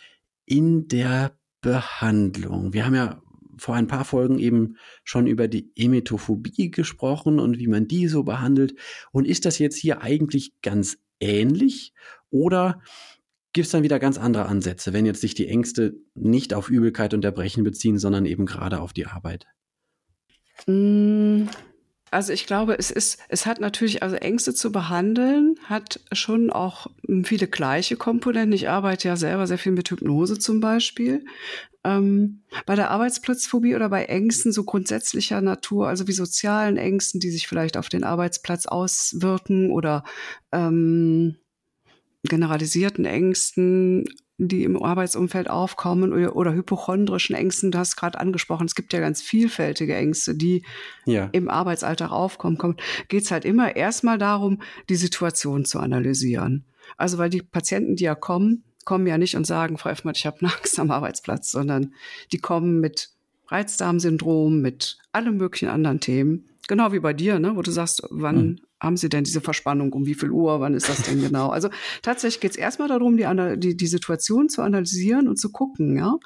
in der Behandlung? Wir haben ja vor ein paar Folgen eben schon über die Emetophobie gesprochen und wie man die so behandelt. Und ist das jetzt hier eigentlich ganz ähnlich oder gibt es dann wieder ganz andere Ansätze, wenn jetzt sich die Ängste nicht auf Übelkeit und Erbrechen beziehen, sondern eben gerade auf die Arbeit? Mm, also ich glaube, es ist, es hat natürlich, also Ängste zu behandeln, hat schon auch viele gleiche Komponenten. Ich arbeite ja selber sehr viel mit Hypnose zum Beispiel. Ähm, bei der Arbeitsplatzphobie oder bei Ängsten so grundsätzlicher Natur, also wie sozialen Ängsten, die sich vielleicht auf den Arbeitsplatz auswirken oder ähm, generalisierten Ängsten, die im Arbeitsumfeld aufkommen oder, oder hypochondrischen Ängsten, du hast gerade angesprochen, es gibt ja ganz vielfältige Ängste, die ja. im Arbeitsalltag aufkommen, geht es halt immer erstmal darum, die Situation zu analysieren. Also weil die Patienten, die ja kommen, kommen ja nicht und sagen, Frau Effmann, ich habe Angst am Arbeitsplatz, sondern die kommen mit Reizdarmsyndrom, mit allen möglichen anderen Themen. Genau wie bei dir, ne, wo du sagst, wann mhm. Haben Sie denn diese Verspannung, um wie viel Uhr, wann ist das denn genau? Also tatsächlich geht es erstmal darum, die, die, die Situation zu analysieren und zu gucken, ja,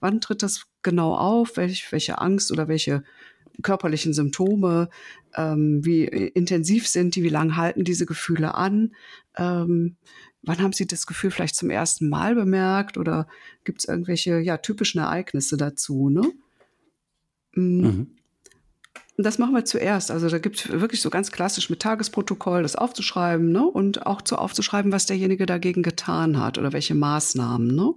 wann tritt das genau auf, welch, welche Angst oder welche körperlichen Symptome, ähm, wie intensiv sind die, wie lange halten diese Gefühle an, ähm, wann haben Sie das Gefühl vielleicht zum ersten Mal bemerkt oder gibt es irgendwelche ja, typischen Ereignisse dazu? Ne? Mm. Mhm. Das machen wir zuerst. Also da gibt es wirklich so ganz klassisch mit Tagesprotokoll das aufzuschreiben ne? und auch zu aufzuschreiben, was derjenige dagegen getan hat oder welche Maßnahmen. Ne?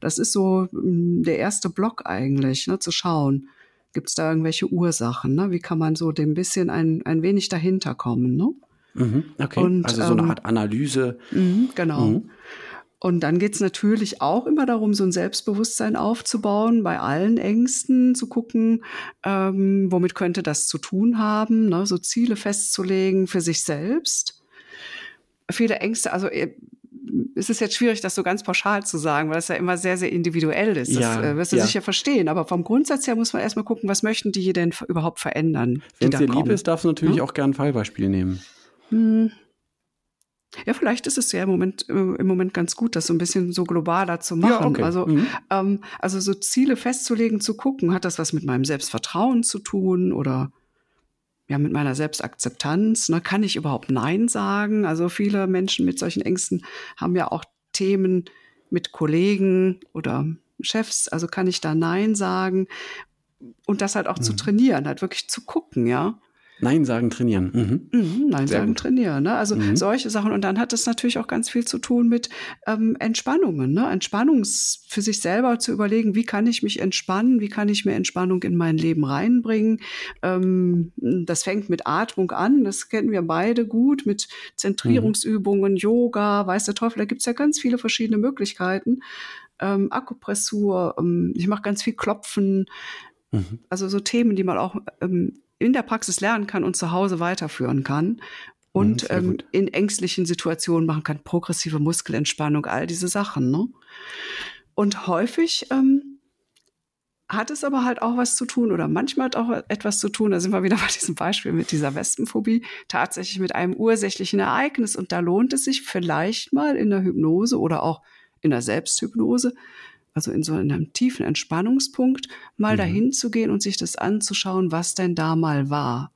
Das ist so mm, der erste Block eigentlich, ne? zu schauen, gibt es da irgendwelche Ursachen? Ne? Wie kann man so dem bisschen ein, ein wenig dahinter kommen? Ne? Mhm, okay, und, also so eine ähm, Art Analyse. Mh, genau. Mhm. Und dann geht es natürlich auch immer darum, so ein Selbstbewusstsein aufzubauen, bei allen Ängsten zu gucken, ähm, womit könnte das zu tun haben, ne? so Ziele festzulegen für sich selbst. Viele Ängste, also äh, es ist jetzt schwierig, das so ganz pauschal zu sagen, weil es ja immer sehr, sehr individuell ist. Das ja, äh, wirst du ja. sicher verstehen. Aber vom Grundsatz her muss man erstmal gucken, was möchten die denn überhaupt verändern? Wenn es dir lieb ist, darfst du natürlich hm? auch gern ein Fallbeispiel nehmen. Hm. Ja, vielleicht ist es ja im Moment, äh, im Moment ganz gut, das so ein bisschen so globaler zu machen. Ja, okay. Also, mhm. ähm, also so Ziele festzulegen, zu gucken, hat das was mit meinem Selbstvertrauen zu tun oder ja, mit meiner Selbstakzeptanz? Ne? Kann ich überhaupt Nein sagen? Also viele Menschen mit solchen Ängsten haben ja auch Themen mit Kollegen oder Chefs. Also kann ich da Nein sagen? Und das halt auch mhm. zu trainieren, halt wirklich zu gucken, ja. Nein sagen trainieren. Mhm. Mhm, Nein Sehr sagen gut. trainieren. Ne? Also mhm. solche Sachen. Und dann hat es natürlich auch ganz viel zu tun mit ähm, Entspannungen. Ne? Entspannung für sich selber zu überlegen, wie kann ich mich entspannen, wie kann ich mehr Entspannung in mein Leben reinbringen. Ähm, das fängt mit Atmung an, das kennen wir beide gut, mit Zentrierungsübungen, Yoga, weiß der Teufel, da gibt es ja ganz viele verschiedene Möglichkeiten. Ähm, Akupressur, ähm, ich mache ganz viel Klopfen. Mhm. Also so Themen, die man auch ähm, in der Praxis lernen kann und zu Hause weiterführen kann und mhm, ähm, in ängstlichen Situationen machen kann, progressive Muskelentspannung, all diese Sachen. Ne? Und häufig ähm, hat es aber halt auch was zu tun oder manchmal hat auch etwas zu tun, da sind wir wieder bei diesem Beispiel mit dieser Wespenphobie, tatsächlich mit einem ursächlichen Ereignis. Und da lohnt es sich vielleicht mal in der Hypnose oder auch in der Selbsthypnose also in so einem tiefen Entspannungspunkt, mal mhm. dahin zu gehen und sich das anzuschauen, was denn da mal war,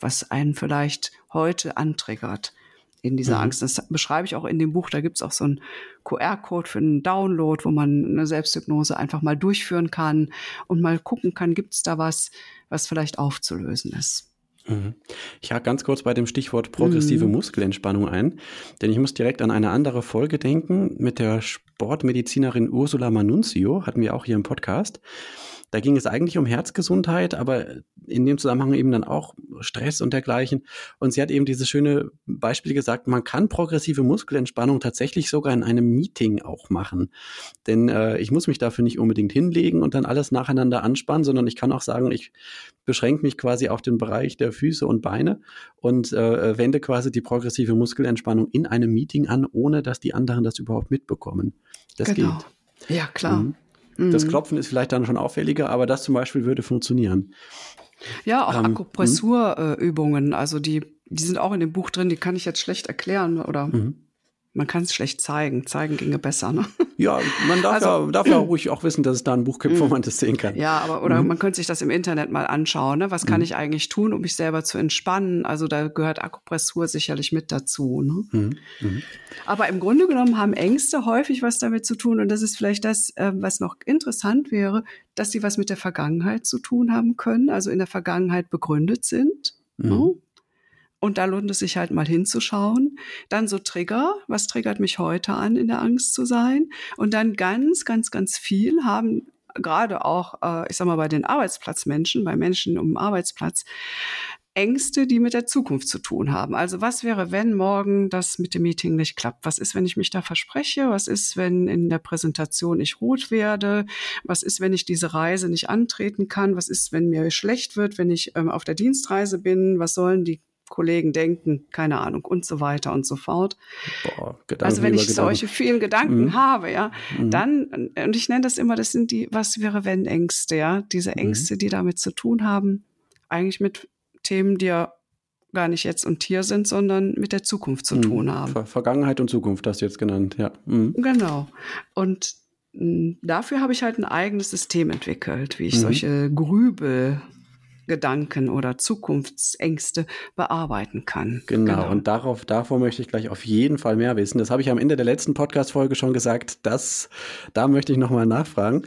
was einen vielleicht heute antriggert in dieser mhm. Angst. Das beschreibe ich auch in dem Buch. Da gibt es auch so einen QR-Code für einen Download, wo man eine Selbsthypnose einfach mal durchführen kann und mal gucken kann, gibt es da was, was vielleicht aufzulösen ist. Mhm. Ich hake ganz kurz bei dem Stichwort progressive mhm. Muskelentspannung ein, denn ich muss direkt an eine andere Folge denken mit der Sportmedizinerin Ursula Manunzio, hatten wir auch hier im Podcast. Da ging es eigentlich um Herzgesundheit, aber in dem Zusammenhang eben dann auch Stress und dergleichen. Und sie hat eben dieses schöne Beispiel gesagt, man kann progressive Muskelentspannung tatsächlich sogar in einem Meeting auch machen. Denn äh, ich muss mich dafür nicht unbedingt hinlegen und dann alles nacheinander anspannen, sondern ich kann auch sagen, ich beschränke mich quasi auf den Bereich der Füße und Beine und äh, wende quasi die progressive Muskelentspannung in einem Meeting an, ohne dass die anderen das überhaupt mitbekommen. Das genau. geht. Ja, klar. Mhm. Das mhm. Klopfen ist vielleicht dann schon auffälliger, aber das zum Beispiel würde funktionieren. Ja, auch ähm, Akupressurübungen, also die, die sind auch in dem Buch drin, die kann ich jetzt schlecht erklären oder mhm man kann es schlecht zeigen. Zeigen ginge besser, ne? Ja, man darf, also, ja, darf ja ruhig auch wissen, dass es da ein Buch gibt, wo mm. man das sehen kann. Ja, aber oder mhm. man könnte sich das im Internet mal anschauen. Ne? Was kann mhm. ich eigentlich tun, um mich selber zu entspannen? Also da gehört Akupressur sicherlich mit dazu. Ne? Mhm. mhm. Aber im Grunde genommen haben Ängste häufig was damit zu tun. Und das ist vielleicht das, äh, was noch interessant wäre, dass sie was mit der Vergangenheit zu tun haben können, also in der Vergangenheit begründet sind. Ne? Und da lohnt es sich halt mal hinzuschauen. Dann so Trigger, was triggert mich heute an, in der Angst zu sein? Und dann ganz, ganz, ganz viel haben gerade auch, äh, ich sag mal, bei den Arbeitsplatzmenschen, bei Menschen um den Arbeitsplatz, Ängste, die mit der Zukunft zu tun haben. Also was wäre, wenn morgen das mit dem Meeting nicht klappt? Was ist, wenn ich mich da verspreche? Was ist, wenn in der Präsentation ich rot werde? Was ist, wenn ich diese Reise nicht antreten kann? Was ist, wenn mir schlecht wird, wenn ich ähm, auf der Dienstreise bin? Was sollen die Kollegen denken, keine Ahnung und so weiter und so fort. Boah, also wenn ich Gedanken. solche vielen Gedanken mhm. habe, ja, mhm. dann, und ich nenne das immer, das sind die, was wäre wenn Ängste, ja, diese mhm. Ängste, mhm. die damit zu tun haben, eigentlich mit Themen, die ja gar nicht jetzt und hier sind, sondern mit der Zukunft zu mhm. tun haben. Ver Vergangenheit und Zukunft hast du jetzt genannt, ja. Mhm. Genau. Und dafür habe ich halt ein eigenes System entwickelt, wie ich solche Grübel Gedanken oder Zukunftsängste bearbeiten kann. Genau, genau, und darauf, davor möchte ich gleich auf jeden Fall mehr wissen. Das habe ich am Ende der letzten Podcast-Folge schon gesagt. Das, da möchte ich nochmal nachfragen.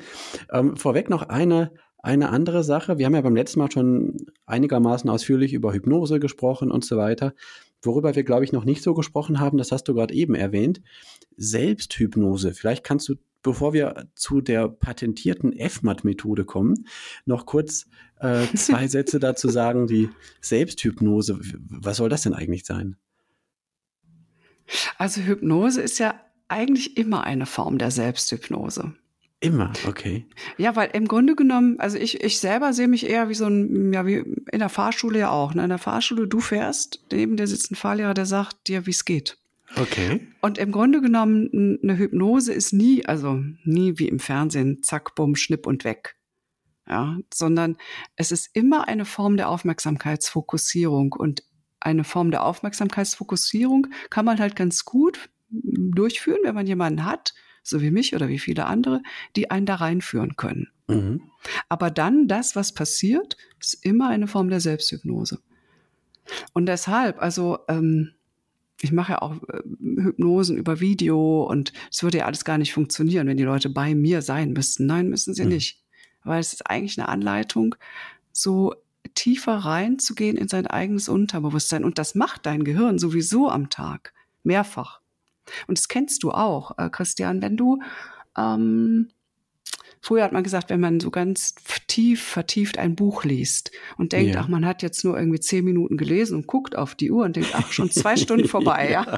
Ähm, vorweg noch eine, eine andere Sache. Wir haben ja beim letzten Mal schon einigermaßen ausführlich über Hypnose gesprochen und so weiter. Worüber wir, glaube ich, noch nicht so gesprochen haben, das hast du gerade eben erwähnt. Selbsthypnose. Vielleicht kannst du bevor wir zu der patentierten FMAT-Methode kommen, noch kurz äh, zwei Sätze dazu sagen, die Selbsthypnose. Was soll das denn eigentlich sein? Also Hypnose ist ja eigentlich immer eine Form der Selbsthypnose. Immer, okay. Ja, weil im Grunde genommen, also ich, ich selber sehe mich eher wie so ein, ja, wie in der Fahrschule ja auch. Ne? In der Fahrschule, du fährst, neben dir sitzt ein Fahrlehrer, der sagt dir, wie es geht. Okay. Und im Grunde genommen, eine Hypnose ist nie, also nie wie im Fernsehen, zack, bumm, schnipp und weg. Ja, sondern es ist immer eine Form der Aufmerksamkeitsfokussierung und eine Form der Aufmerksamkeitsfokussierung kann man halt ganz gut durchführen, wenn man jemanden hat, so wie mich oder wie viele andere, die einen da reinführen können. Mhm. Aber dann das, was passiert, ist immer eine Form der Selbsthypnose. Und deshalb, also ähm, ich mache ja auch äh, Hypnosen über Video und es würde ja alles gar nicht funktionieren, wenn die Leute bei mir sein müssten. Nein, müssen sie mhm. nicht. Weil es ist eigentlich eine Anleitung, so tiefer reinzugehen in sein eigenes Unterbewusstsein. Und das macht dein Gehirn sowieso am Tag. Mehrfach. Und das kennst du auch, äh, Christian, wenn du ähm, Früher hat man gesagt, wenn man so ganz tief, vertieft ein Buch liest und denkt, ja. ach, man hat jetzt nur irgendwie zehn Minuten gelesen und guckt auf die Uhr und denkt, ach, schon zwei Stunden vorbei, ja.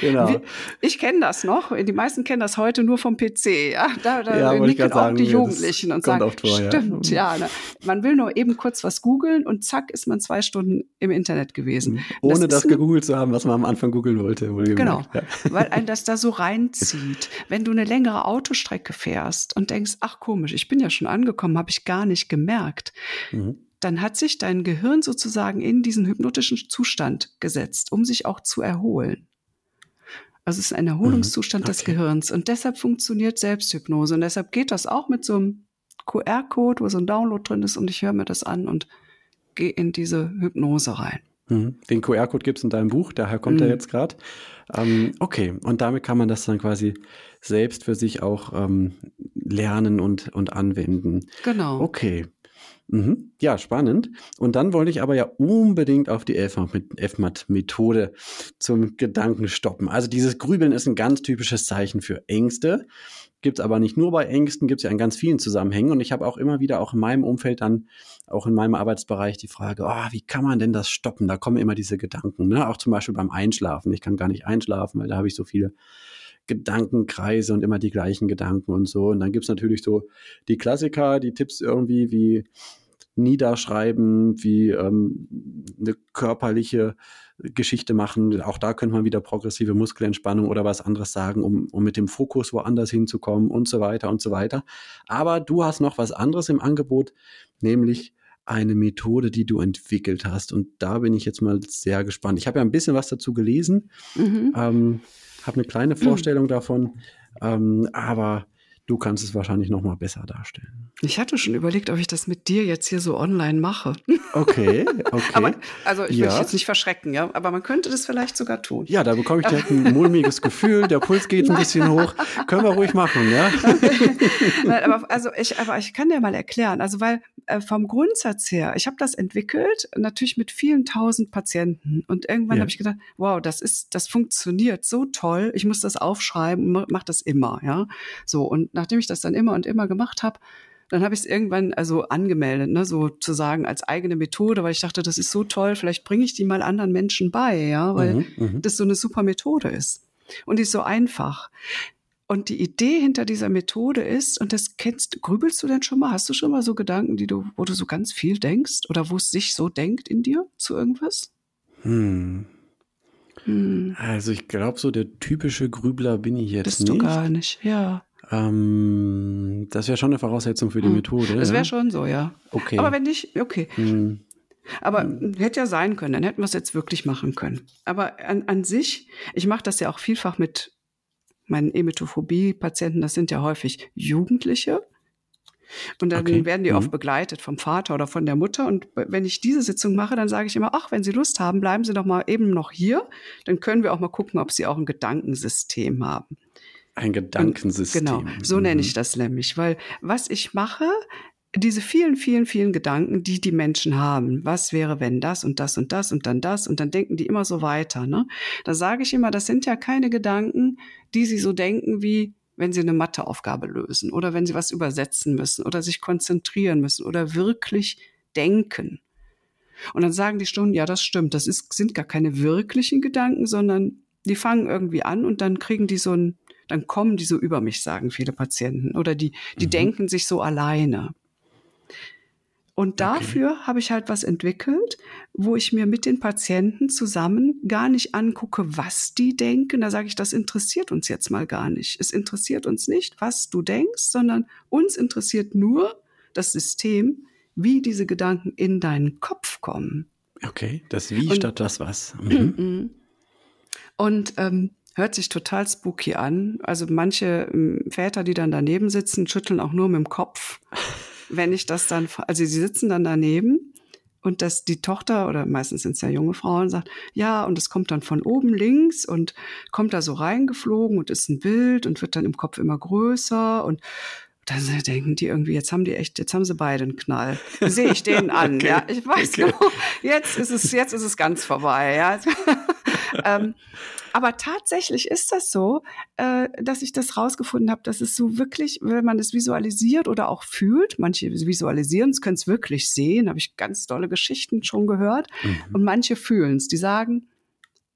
genau. Ich kenne das noch. Die meisten kennen das heute nur vom PC, ja. Da, da ja, nicken auch sagen, die Jugendlichen und sagen, vor, stimmt, ja. ja ne. Man will nur eben kurz was googeln und zack ist man zwei Stunden im Internet gewesen. Mhm. Ohne das, das gegoogelt zu haben, was man am Anfang googeln wollte. Genau, ja. weil ein das da so reinzieht. Wenn du eine längere Autostrecke fährst und denkst, ach, ach komisch, ich bin ja schon angekommen, habe ich gar nicht gemerkt. Mhm. Dann hat sich dein Gehirn sozusagen in diesen hypnotischen Zustand gesetzt, um sich auch zu erholen. Also es ist ein Erholungszustand mhm. okay. des Gehirns und deshalb funktioniert Selbsthypnose und deshalb geht das auch mit so einem QR-Code, wo so ein Download drin ist und ich höre mir das an und gehe in diese Hypnose rein. Mhm. Den QR-Code gibt es in deinem Buch, daher kommt mhm. er jetzt gerade. Ähm, okay, und damit kann man das dann quasi selbst für sich auch ähm, lernen und, und anwenden. Genau. Okay. Mhm. Ja, spannend. Und dann wollte ich aber ja unbedingt auf die FMAT-Methode zum Gedanken stoppen. Also dieses Grübeln ist ein ganz typisches Zeichen für Ängste. Gibt es aber nicht nur bei Ängsten, gibt es ja in ganz vielen Zusammenhängen. Und ich habe auch immer wieder, auch in meinem Umfeld dann, auch in meinem Arbeitsbereich, die Frage, oh, wie kann man denn das stoppen? Da kommen immer diese Gedanken. Ne? Auch zum Beispiel beim Einschlafen. Ich kann gar nicht einschlafen, weil da habe ich so viele Gedankenkreise und immer die gleichen Gedanken und so. Und dann gibt's natürlich so die Klassiker, die Tipps irgendwie wie niederschreiben, wie ähm, eine körperliche Geschichte machen. Auch da könnte man wieder progressive Muskelentspannung oder was anderes sagen, um, um mit dem Fokus woanders hinzukommen und so weiter und so weiter. Aber du hast noch was anderes im Angebot, nämlich eine Methode, die du entwickelt hast. Und da bin ich jetzt mal sehr gespannt. Ich habe ja ein bisschen was dazu gelesen. Mhm. Ähm, habe eine kleine Vorstellung davon, ähm, aber du kannst es wahrscheinlich noch mal besser darstellen. Ich hatte schon überlegt, ob ich das mit dir jetzt hier so online mache. Okay, okay. aber, also ich ja. will dich jetzt nicht verschrecken, ja, aber man könnte das vielleicht sogar tun. Ja, da bekomme ich direkt ein mulmiges Gefühl, der Puls geht ein bisschen hoch. Können wir ruhig machen, ja? Nein, aber also ich, aber ich kann dir mal erklären, also weil äh, vom Grundsatz her, ich habe das entwickelt, natürlich mit vielen tausend Patienten und irgendwann ja. habe ich gedacht, wow, das ist, das funktioniert so toll, ich muss das aufschreiben, und mache das immer, ja, so und nachdem ich das dann immer und immer gemacht habe, dann habe ich es irgendwann also angemeldet, ne, sozusagen als eigene Methode, weil ich dachte, das ist so toll, vielleicht bringe ich die mal anderen Menschen bei, ja, weil mhm, mhm, das so eine super Methode ist. Und die ist so einfach. Und die Idee hinter dieser Methode ist, und das kennst, grübelst du denn schon mal? Hast du schon mal so Gedanken, die du, wo du so ganz viel denkst oder wo es sich so denkt in dir zu irgendwas? Hm. Hm. Also ich glaube, so der typische Grübler bin ich jetzt Bist nicht. Bist du gar nicht, ja. Ähm, das wäre schon eine Voraussetzung für die hm. Methode. Das wäre ja? schon so, ja. Okay. Aber wenn nicht, okay. Hm. Aber hm. hätte ja sein können, dann hätten wir es jetzt wirklich machen können. Aber an, an sich, ich mache das ja auch vielfach mit meinen Emetophobie-Patienten, das sind ja häufig Jugendliche. Und dann okay. werden die mhm. oft begleitet vom Vater oder von der Mutter. Und wenn ich diese Sitzung mache, dann sage ich immer, ach, wenn Sie Lust haben, bleiben Sie doch mal eben noch hier. Dann können wir auch mal gucken, ob Sie auch ein Gedankensystem haben. Ein Gedankensystem. Genau, so mhm. nenne ich das nämlich, weil was ich mache, diese vielen, vielen, vielen Gedanken, die die Menschen haben. Was wäre, wenn das und das und das und dann das und dann denken die immer so weiter. Ne? Da sage ich immer, das sind ja keine Gedanken, die sie so denken wie, wenn sie eine Matheaufgabe lösen oder wenn sie was übersetzen müssen oder sich konzentrieren müssen oder wirklich denken. Und dann sagen die Stunden, ja, das stimmt, das ist, sind gar keine wirklichen Gedanken, sondern die fangen irgendwie an und dann kriegen die so ein, dann kommen die so über mich, sagen viele Patienten. Oder die, die mhm. denken sich so alleine. Und dafür okay. habe ich halt was entwickelt, wo ich mir mit den Patienten zusammen gar nicht angucke, was die denken. Da sage ich, das interessiert uns jetzt mal gar nicht. Es interessiert uns nicht, was du denkst, sondern uns interessiert nur das System, wie diese Gedanken in deinen Kopf kommen. Okay, das Wie Und, statt das Was. Mhm. Und ähm, hört sich total spooky an. Also manche ähm, Väter, die dann daneben sitzen, schütteln auch nur mit dem Kopf wenn ich das dann, also sie sitzen dann daneben und dass die Tochter oder meistens sind es ja junge Frauen sagt, ja, und es kommt dann von oben links und kommt da so reingeflogen und ist ein Bild und wird dann im Kopf immer größer und dann denken die irgendwie, jetzt haben die echt, jetzt haben sie beide einen Knall. Sehe ich den an, okay. ja. Ich weiß okay. genau, jetzt ist es, jetzt ist es ganz vorbei, ja. ähm, aber tatsächlich ist das so, äh, dass ich das rausgefunden habe, dass es so wirklich, wenn man es visualisiert oder auch fühlt, manche visualisieren es, können es wirklich sehen, habe ich ganz tolle Geschichten schon gehört. Mhm. Und manche fühlen es. Die sagen,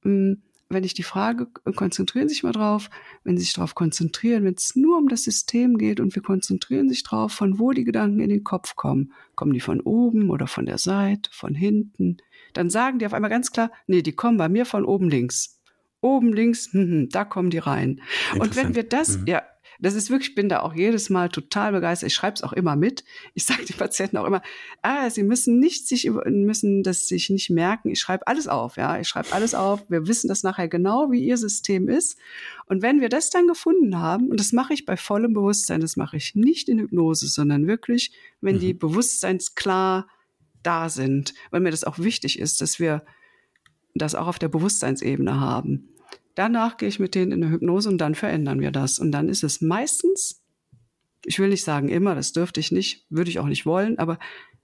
mh, hm, wenn ich die Frage, konzentrieren sich mal drauf, wenn sie sich darauf konzentrieren, wenn es nur um das System geht und wir konzentrieren sich drauf, von wo die Gedanken in den Kopf kommen. Kommen die von oben oder von der Seite, von hinten? Dann sagen die auf einmal ganz klar, nee, die kommen bei mir von oben links oben links, hm, hm, da kommen die rein. Und wenn wir das, mhm. ja, das ist wirklich, ich bin da auch jedes Mal total begeistert. Ich schreibe es auch immer mit. Ich sage den Patienten auch immer, ah, sie müssen nicht sich müssen das sich nicht merken. Ich schreibe alles auf, ja, ich schreibe alles auf. Wir wissen das nachher genau, wie ihr System ist. Und wenn wir das dann gefunden haben, und das mache ich bei vollem Bewusstsein, das mache ich nicht in Hypnose, sondern wirklich, wenn mhm. die bewusstseinsklar da sind, weil mir das auch wichtig ist, dass wir das auch auf der Bewusstseinsebene haben. Danach gehe ich mit denen in eine Hypnose und dann verändern wir das. Und dann ist es meistens, ich will nicht sagen immer, das dürfte ich nicht, würde ich auch nicht wollen, aber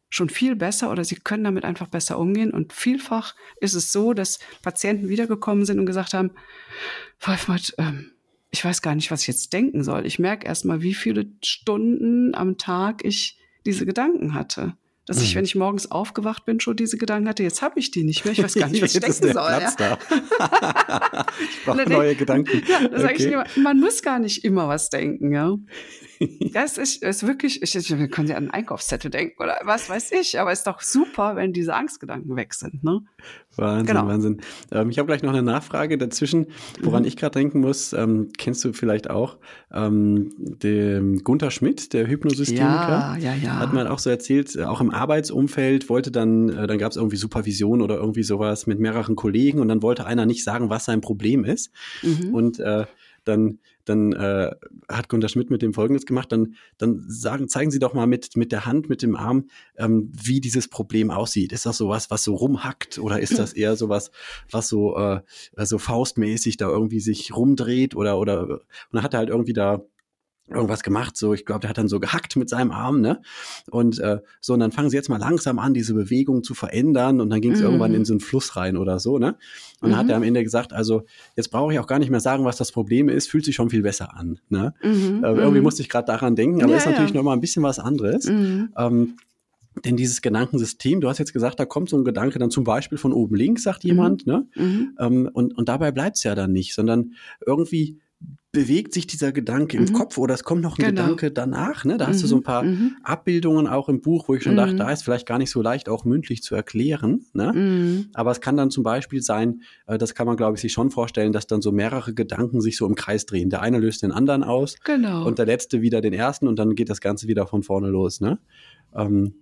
schon viel besser oder sie können damit einfach besser umgehen. Und vielfach ist es so, dass Patienten wiedergekommen sind und gesagt haben, Wolfmart, ähm, ich weiß gar nicht, was ich jetzt denken soll. Ich merke erst mal, wie viele Stunden am Tag ich diese Gedanken hatte. Dass ich, mhm. wenn ich morgens aufgewacht bin, schon diese Gedanken hatte, jetzt habe ich die nicht mehr. Ich weiß gar nicht, was ich denken soll. Platz ja. da. ich brauche neue Gedanken. Ja, okay. ich immer, man muss gar nicht immer was denken, ja. Das ist, ist wirklich, ich, ich, wir können ja an einen Einkaufszettel denken oder was weiß ich, aber es ist doch super, wenn diese Angstgedanken weg sind. Ne? Wahnsinn, genau. Wahnsinn. Ähm, ich habe gleich noch eine Nachfrage dazwischen, woran mhm. ich gerade denken muss. Ähm, kennst du vielleicht auch ähm, den Gunther Schmidt, der Hypnosystemiker? Ja, ja, ja. Hat man auch so erzählt, äh, auch im Arbeitsumfeld wollte dann, äh, dann gab es irgendwie Supervision oder irgendwie sowas mit mehreren Kollegen und dann wollte einer nicht sagen, was sein Problem ist. Mhm. Und äh, dann dann äh, hat Gunter Schmidt mit dem Folgendes gemacht, dann, dann sagen, zeigen Sie doch mal mit, mit der Hand, mit dem Arm, ähm, wie dieses Problem aussieht. Ist das sowas, was so rumhackt oder ist das eher sowas, was so, äh, so faustmäßig da irgendwie sich rumdreht oder, oder, und dann hat er halt irgendwie da irgendwas gemacht, so ich glaube, der hat dann so gehackt mit seinem Arm, ne? Und äh, so und dann fangen sie jetzt mal langsam an, diese Bewegung zu verändern und dann ging es mhm. irgendwann in so einen Fluss rein oder so, ne? Und mhm. dann hat er am Ende gesagt, also jetzt brauche ich auch gar nicht mehr sagen, was das Problem ist, fühlt sich schon viel besser an, ne? Mhm. Äh, irgendwie mhm. musste ich gerade daran denken, aber ja, ist natürlich ja. noch mal ein bisschen was anderes. Mhm. Ähm, denn dieses Gedankensystem, du hast jetzt gesagt, da kommt so ein Gedanke dann zum Beispiel von oben links, sagt jemand, mhm. ne? Mhm. Ähm, und, und dabei bleibt's ja dann nicht, sondern irgendwie bewegt sich dieser Gedanke mhm. im Kopf oder es kommt noch ein genau. Gedanke danach. Ne? Da hast mhm. du so ein paar mhm. Abbildungen auch im Buch, wo ich schon dachte, mhm. da ist vielleicht gar nicht so leicht auch mündlich zu erklären. Ne? Mhm. Aber es kann dann zum Beispiel sein, äh, das kann man glaube ich sich schon vorstellen, dass dann so mehrere Gedanken sich so im Kreis drehen. Der eine löst den anderen aus genau. und der letzte wieder den ersten und dann geht das Ganze wieder von vorne los. Ne? Ähm,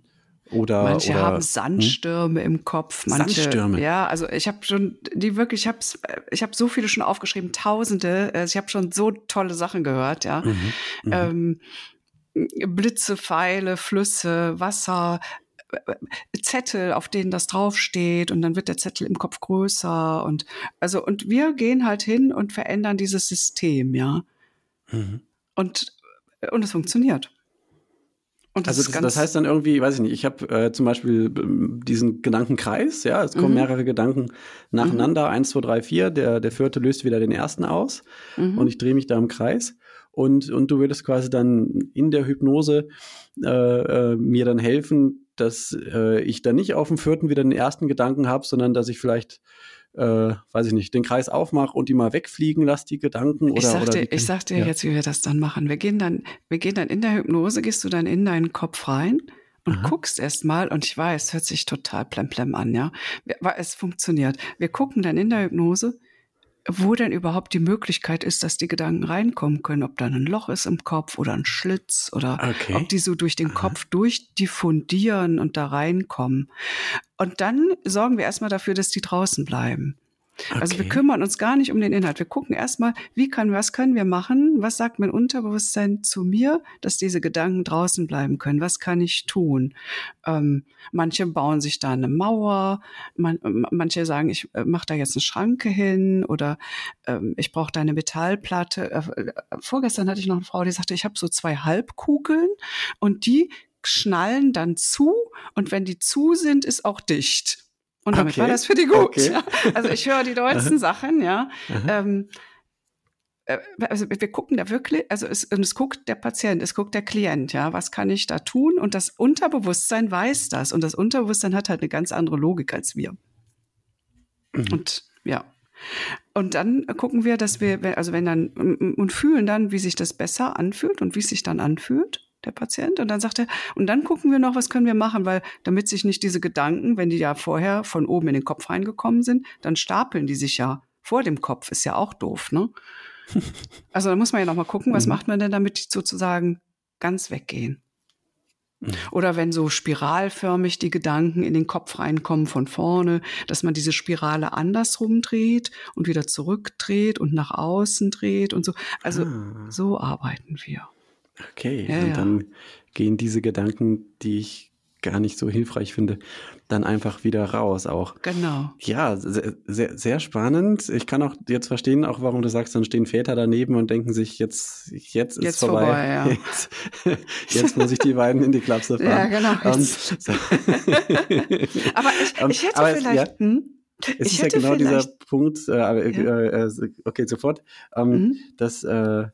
oder, manche oder, haben hm? Sandstürme hm? im Kopf. Manche, Sandstürme. Ja, also ich habe schon die wirklich, ich habe ich habe so viele schon aufgeschrieben, Tausende. Also ich habe schon so tolle Sachen gehört, ja. Mhm, mhm. ähm, Blitze, Pfeile, Flüsse, Wasser, Zettel, auf denen das draufsteht und dann wird der Zettel im Kopf größer und also und wir gehen halt hin und verändern dieses System, ja. Mhm. Und und es funktioniert. Und das also das, das, heißt dann irgendwie, weiß ich nicht, ich habe äh, zum Beispiel ähm, diesen Gedankenkreis, ja, es kommen mhm. mehrere Gedanken nacheinander, mhm. eins, zwei, drei, vier, der, der vierte löst wieder den ersten aus mhm. und ich drehe mich da im Kreis und, und du würdest quasi dann in der Hypnose äh, äh, mir dann helfen, dass äh, ich dann nicht auf dem vierten wieder den ersten Gedanken habe, sondern dass ich vielleicht äh, weiß ich nicht, den Kreis aufmache und die mal wegfliegen lasse, die Gedanken? Oder, ich sag dir, ich sag dir ja. jetzt, wie wir das dann machen. Wir gehen dann, wir gehen dann in der Hypnose, gehst du dann in deinen Kopf rein und Aha. guckst erst mal, und ich weiß, hört sich total plemplem an, ja. Es funktioniert. Wir gucken dann in der Hypnose, wo denn überhaupt die Möglichkeit ist, dass die Gedanken reinkommen können, ob da ein Loch ist im Kopf oder ein Schlitz oder okay. ob die so durch den Aha. Kopf durchdiffundieren und da reinkommen. Und dann sorgen wir erstmal dafür, dass die draußen bleiben. Okay. Also wir kümmern uns gar nicht um den Inhalt. Wir gucken erstmal, wie kann, was können wir machen? Was sagt mein Unterbewusstsein zu mir, dass diese Gedanken draußen bleiben können? Was kann ich tun? Ähm, manche bauen sich da eine Mauer, man, manche sagen, ich äh, mache da jetzt eine Schranke hin oder ähm, ich brauche da eine Metallplatte. Äh, äh, vorgestern hatte ich noch eine Frau, die sagte, ich habe so zwei Halbkugeln und die schnallen dann zu und wenn die zu sind, ist auch dicht. Und damit okay. war das für die gut. Okay. Ja. Also ich höre die deutschen Sachen, ja. Ähm, äh, also wir gucken da wirklich, also es, es guckt der Patient, es guckt der Klient, ja, was kann ich da tun? Und das Unterbewusstsein weiß das. Und das Unterbewusstsein hat halt eine ganz andere Logik als wir. Mhm. Und ja. Und dann gucken wir, dass wir, also wenn dann, und fühlen dann, wie sich das besser anfühlt und wie es sich dann anfühlt der Patient. Und dann sagt er, und dann gucken wir noch, was können wir machen, weil damit sich nicht diese Gedanken, wenn die ja vorher von oben in den Kopf reingekommen sind, dann stapeln die sich ja vor dem Kopf. Ist ja auch doof, ne? Also da muss man ja noch mal gucken, was mhm. macht man denn, damit die sozusagen ganz weggehen. Mhm. Oder wenn so spiralförmig die Gedanken in den Kopf reinkommen von vorne, dass man diese Spirale andersrum dreht und wieder zurückdreht und nach außen dreht und so. Also ah. so arbeiten wir. Okay, ja, und ja. dann gehen diese Gedanken, die ich gar nicht so hilfreich finde, dann einfach wieder raus auch. Genau. Ja, sehr, sehr, sehr spannend. Ich kann auch jetzt verstehen, auch warum du sagst, dann stehen Väter daneben und denken sich, jetzt, jetzt ist Jetzt vorbei. vorbei, ja. jetzt, jetzt muss ich die beiden in die Klapse fahren. Ja, genau. Jetzt- so. Aber ich, ich hätte aber vielleicht. ja. hm? Es ich ist ja genau dieser Punkt, äh, äh, äh, okay, sofort, ähm, Mhm. dass äh,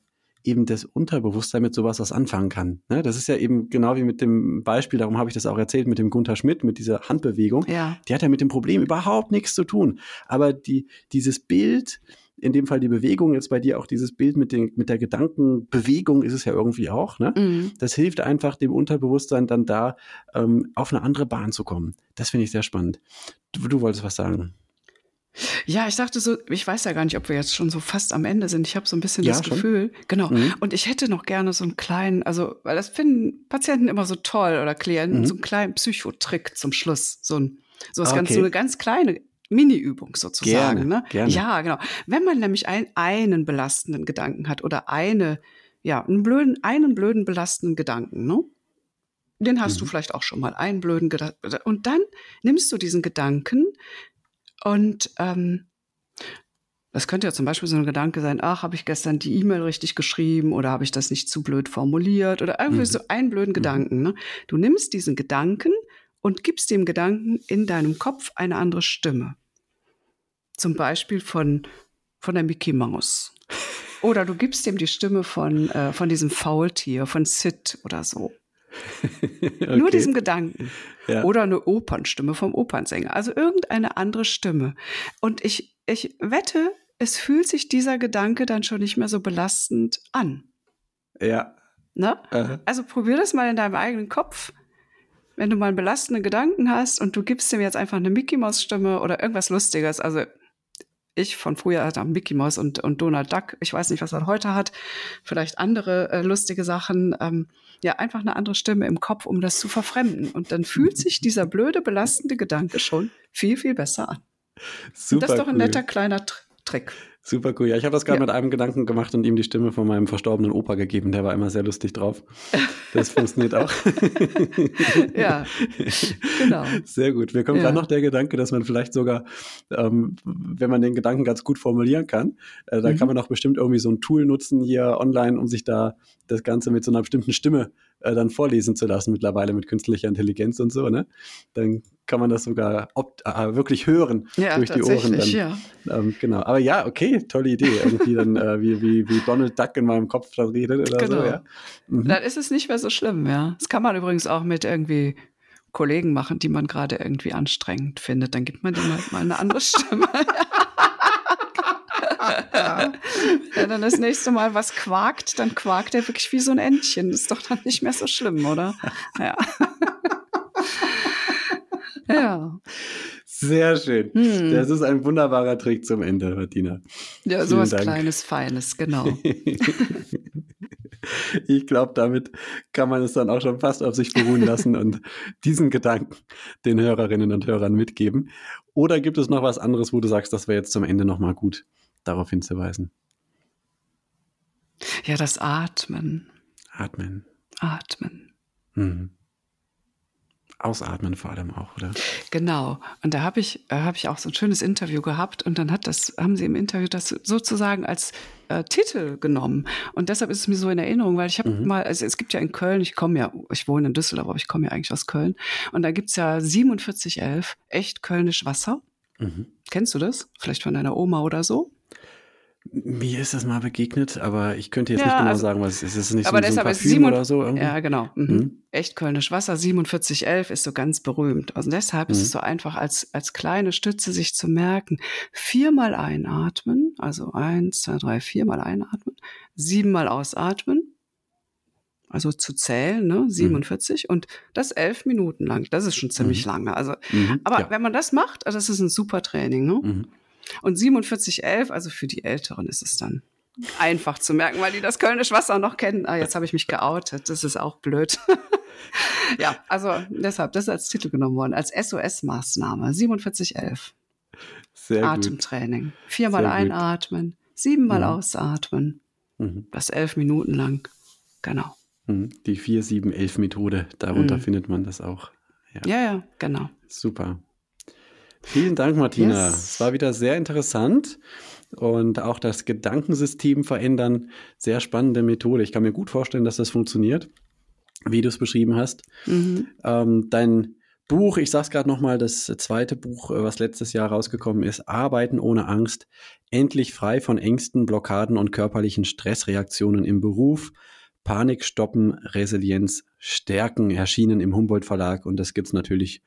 eben das Unterbewusstsein mit sowas was anfangen kann. Ne? Das ist ja eben genau wie mit dem Beispiel, darum habe ich das auch erzählt, mit dem Gunther Schmidt, mit dieser Handbewegung. Ja. Die hat ja mit dem Problem überhaupt nichts zu tun. Aber die, dieses Bild, in dem Fall die Bewegung, jetzt bei dir auch dieses Bild mit, den, mit der Gedankenbewegung ist es ja irgendwie auch, ne? Mhm. Das hilft einfach dem Unterbewusstsein dann da ähm, auf eine andere Bahn zu kommen. Das finde ich sehr spannend. Du, du wolltest was sagen. Ja, ich dachte so, ich weiß ja gar nicht, ob wir jetzt schon so fast am Ende sind. Ich habe so ein bisschen Ja, das schon. Gefühl, genau. Mhm. Und ich hätte noch gerne so einen kleinen, also, weil das finden Patienten immer so toll oder Klienten, Mhm. so einen kleinen Psychotrick zum Schluss. So, ein, so, was Ah, ganz, okay. so eine ganz kleine Mini-Übung sozusagen. Gerne, ne? gerne. Ja, genau. Wenn man nämlich ein, einen belastenden Gedanken hat oder eine, ja, einen blöden, einen blöden belastenden Gedanken, ne? Den hast du Mhm. vielleicht auch schon mal, einen blöden Gedanken. Und dann nimmst du diesen Gedanken und ähm, das könnte ja zum Beispiel so ein Gedanke sein, ach, habe ich gestern die E-Mail richtig geschrieben oder habe ich das nicht zu blöd formuliert oder irgendwie Mhm. so einen blöden Gedanken. Ne? Du nimmst diesen Gedanken und gibst dem Gedanken in deinem Kopf eine andere Stimme. Zum Beispiel von, von der Mickey Maus. Oder du gibst dem die Stimme von, äh, von diesem Faultier, von Sid oder so. Nur Okay. diesem Gedanken. Ja. Oder eine Opernstimme vom Opernsänger. Also irgendeine andere Stimme. Und ich, ich wette, es fühlt sich dieser Gedanke dann schon nicht mehr so belastend an. Ja. Ne? Also probier das mal in deinem eigenen Kopf. Wenn du mal einen belastenden Gedanken hast und du gibst ihm jetzt einfach eine Mickey Maus Stimme oder irgendwas Lustiges. Also ich von früher hatte Mickey Maus und, und Donald Duck. Ich weiß nicht, was er heute hat. Vielleicht andere äh, lustige Sachen. Ähm, ja, einfach eine andere Stimme im Kopf, um das zu verfremden. Und dann fühlt sich dieser blöde, belastende Gedanke schon viel, viel besser an. super und das ist doch ein cool. netter kleiner Tr Trick. Super cool. Ja, ich habe das gerade Ja. mit einem Gedanken gemacht und ihm die Stimme von meinem verstorbenen Opa gegeben. Der war immer sehr lustig drauf. Das funktioniert auch. Ja, genau. Sehr gut. Mir kommt Ja. gerade noch der Gedanke, dass man vielleicht sogar, ähm, wenn man den Gedanken ganz gut formulieren kann, äh, dann Mhm. kann man auch bestimmt irgendwie so ein Tool nutzen hier online, um sich da das Ganze mit so einer bestimmten Stimme äh, dann vorlesen zu lassen, mittlerweile mit künstlicher Intelligenz und so, ne? Dann kann man das sogar opt äh, wirklich hören Ja, durch die Ohren. Dann. ja. Ähm, genau. Aber ja, okay, tolle Idee. Irgendwie dann, äh, wie, wie, wie Donald Duck in meinem Kopf dann redet oder Genau. so, ja. Mhm. Dann ist es nicht mehr so schlimm, ja. Das kann man übrigens auch mit irgendwie Kollegen machen, die man gerade irgendwie anstrengend findet. Dann gibt man dem halt mal eine andere Stimme. Wenn dann das nächste Mal was quakt, dann quakt er wirklich wie so ein Entchen. Ist doch dann nicht mehr so schlimm, oder? Ja. ja. Sehr schön. Hm. Das ist ein wunderbarer Trick zum Ende, Martina. Ja, sowas. Kleines, Feines, genau. Ich glaube, damit kann man es dann auch schon fast auf sich beruhen lassen und diesen Gedanken den Hörerinnen und Hörern mitgeben. Oder gibt es noch was anderes, wo du sagst, das wäre jetzt zum Ende nochmal gut, darauf hinzuweisen? Ja, das Atmen. Atmen. Atmen. Mhm. Ausatmen vor allem auch, oder? Genau. Und da habe ich, äh, hab ich auch so ein schönes Interview gehabt und dann hat das, haben sie im Interview das sozusagen als äh, Titel genommen. Und deshalb ist es mir so in Erinnerung, weil ich habe Mhm. mal, also es gibt ja in Köln, ich komme ja, ich wohne in Düsseldorf, aber ich komme ja eigentlich aus Köln. Und da gibt's ja 4711, echt Kölnisch Wasser. Mhm. Kennst du das? Vielleicht von deiner Oma oder so? Mir ist das mal begegnet, aber ich könnte jetzt Ja, nicht genau also- sagen, was es ist. Ist es nicht aber so, so ein deshalb ist Parfüm 7 oder so? irgendwie? Ja, genau. Mhm. Mhm. Echt Kölnisch Wasser 4711 ist so ganz berühmt. Also deshalb ist Mhm. es so einfach als, als kleine Stütze sich zu merken. Viermal einatmen, also eins, zwei, drei, viermal einatmen, siebenmal ausatmen, also zu zählen, ne, 47 und das elf Minuten lang. Das ist schon ziemlich lange. Also, Mhm. aber ja. wenn man das macht, also das ist ein super Training, ne? Und 4711, also für die Älteren ist es dann einfach zu merken, weil die das Kölnisch Wasser noch kennen. Ah, jetzt habe ich mich geoutet. Das ist auch blöd. ja, also deshalb, das ist als Titel genommen worden, als SOS-Maßnahme. 4711. Sehr gut. Atemtraining. Viermal Sehr gut. einatmen, siebenmal Mhm. ausatmen. Mhm. Das elf Minuten lang. Genau. Mhm. Die 4-7-11-Methode, darunter Mhm. findet man das auch. Ja, ja, ja genau. Super. Vielen Dank, Martina. Yes. Es war wieder sehr interessant und auch das Gedankensystem verändern. Sehr spannende Methode. Ich kann mir gut vorstellen, dass das funktioniert, wie du es beschrieben hast. Mhm. Ähm, dein Buch, ich sage es gerade nochmal, das zweite Buch, äh, was letztes Jahr rausgekommen ist, Arbeiten ohne Angst, endlich frei von Ängsten, Blockaden und körperlichen Stressreaktionen im Beruf. Panik stoppen, Resilienz stärken, erschienen im Humboldt Verlag und das gibt es natürlich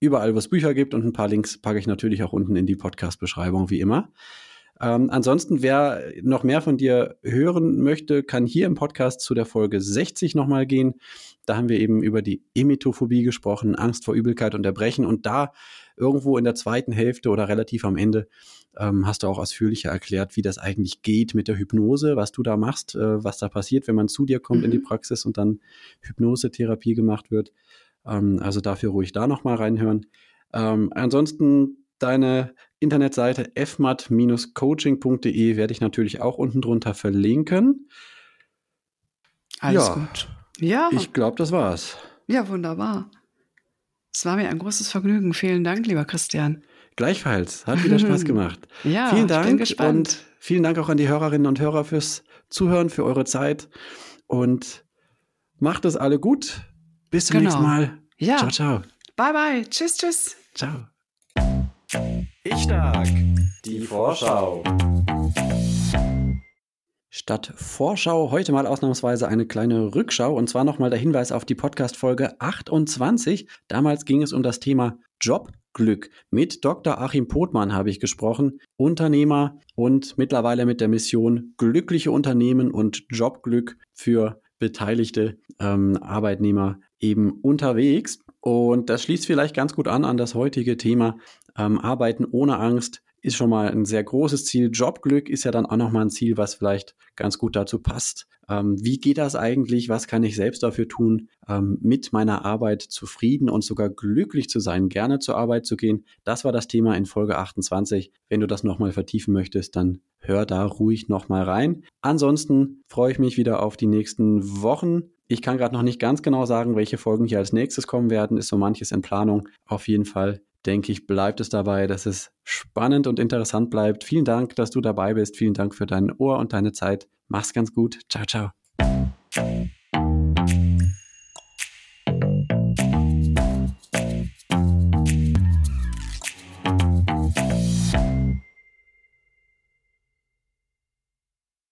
überall, wo es Bücher gibt und ein paar Links packe ich natürlich auch unten in die Podcast-Beschreibung, wie immer. Ähm, ansonsten, wer noch mehr von dir hören möchte, kann hier im Podcast zu der Folge 60 nochmal gehen. Da haben wir eben über die Emetophobie gesprochen, Angst vor Übelkeit und Erbrechen. Und da irgendwo in der zweiten Hälfte oder relativ am Ende ähm, hast du auch ausführlicher erklärt, wie das eigentlich geht mit der Hypnose, was du da machst, äh, was da passiert, wenn man zu dir kommt mhm. in die mhm. Praxis und dann Hypnosetherapie gemacht wird. Ähm, also dafür ruhig da nochmal reinhören. Ähm, ansonsten deine Internetseite fmat-coaching.de werde ich natürlich auch unten drunter verlinken. Alles ja, gut. Ja. Ich glaube, das war's. Ja, wunderbar. Es war mir ein großes Vergnügen. Vielen Dank, lieber Christian. Gleichfalls. Hat wieder Spaß gemacht. ja, vielen Dank ich bin gespannt. und vielen Dank auch an die Hörerinnen und Hörer fürs Zuhören, für eure Zeit und macht es alle gut. Bis zum genau. nächsten Mal. Ja. Ciao, ciao. Bye, bye. Tschüss, tschüss. Ciao. Ich stark. Die Vorschau. Statt Vorschau heute mal ausnahmsweise eine kleine Rückschau und zwar nochmal der Hinweis auf die Podcast-Folge 28. Damals ging es um das Thema Jobglück. Mit Dr. Achim Pothmann habe ich gesprochen, Unternehmer und mittlerweile mit der Mission glückliche Unternehmen und Jobglück für beteiligte ähm, Arbeitnehmer eben unterwegs. Und das schließt vielleicht ganz gut an an das heutige Thema ähm, Arbeiten ohne Angst ist schon mal ein sehr großes Ziel. Jobglück ist ja dann auch nochmal ein Ziel, was vielleicht ganz gut dazu passt. Ähm, wie geht das eigentlich? Was kann ich selbst dafür tun, ähm, mit meiner Arbeit zufrieden und sogar glücklich zu sein, gerne zur Arbeit zu gehen? Das war das Thema in Folge 28. Wenn du das nochmal vertiefen möchtest, dann hör da ruhig nochmal rein. Ansonsten freue ich mich wieder auf die nächsten Wochen. Ich kann gerade noch nicht ganz genau sagen, welche Folgen hier als nächstes kommen werden. Ist so manches in Planung. Auf jeden Fall denke ich, bleibt es dabei, dass es spannend und interessant bleibt. Vielen Dank, dass du dabei bist. Vielen Dank für dein Ohr und deine Zeit. Mach's ganz gut. Ciao, ciao.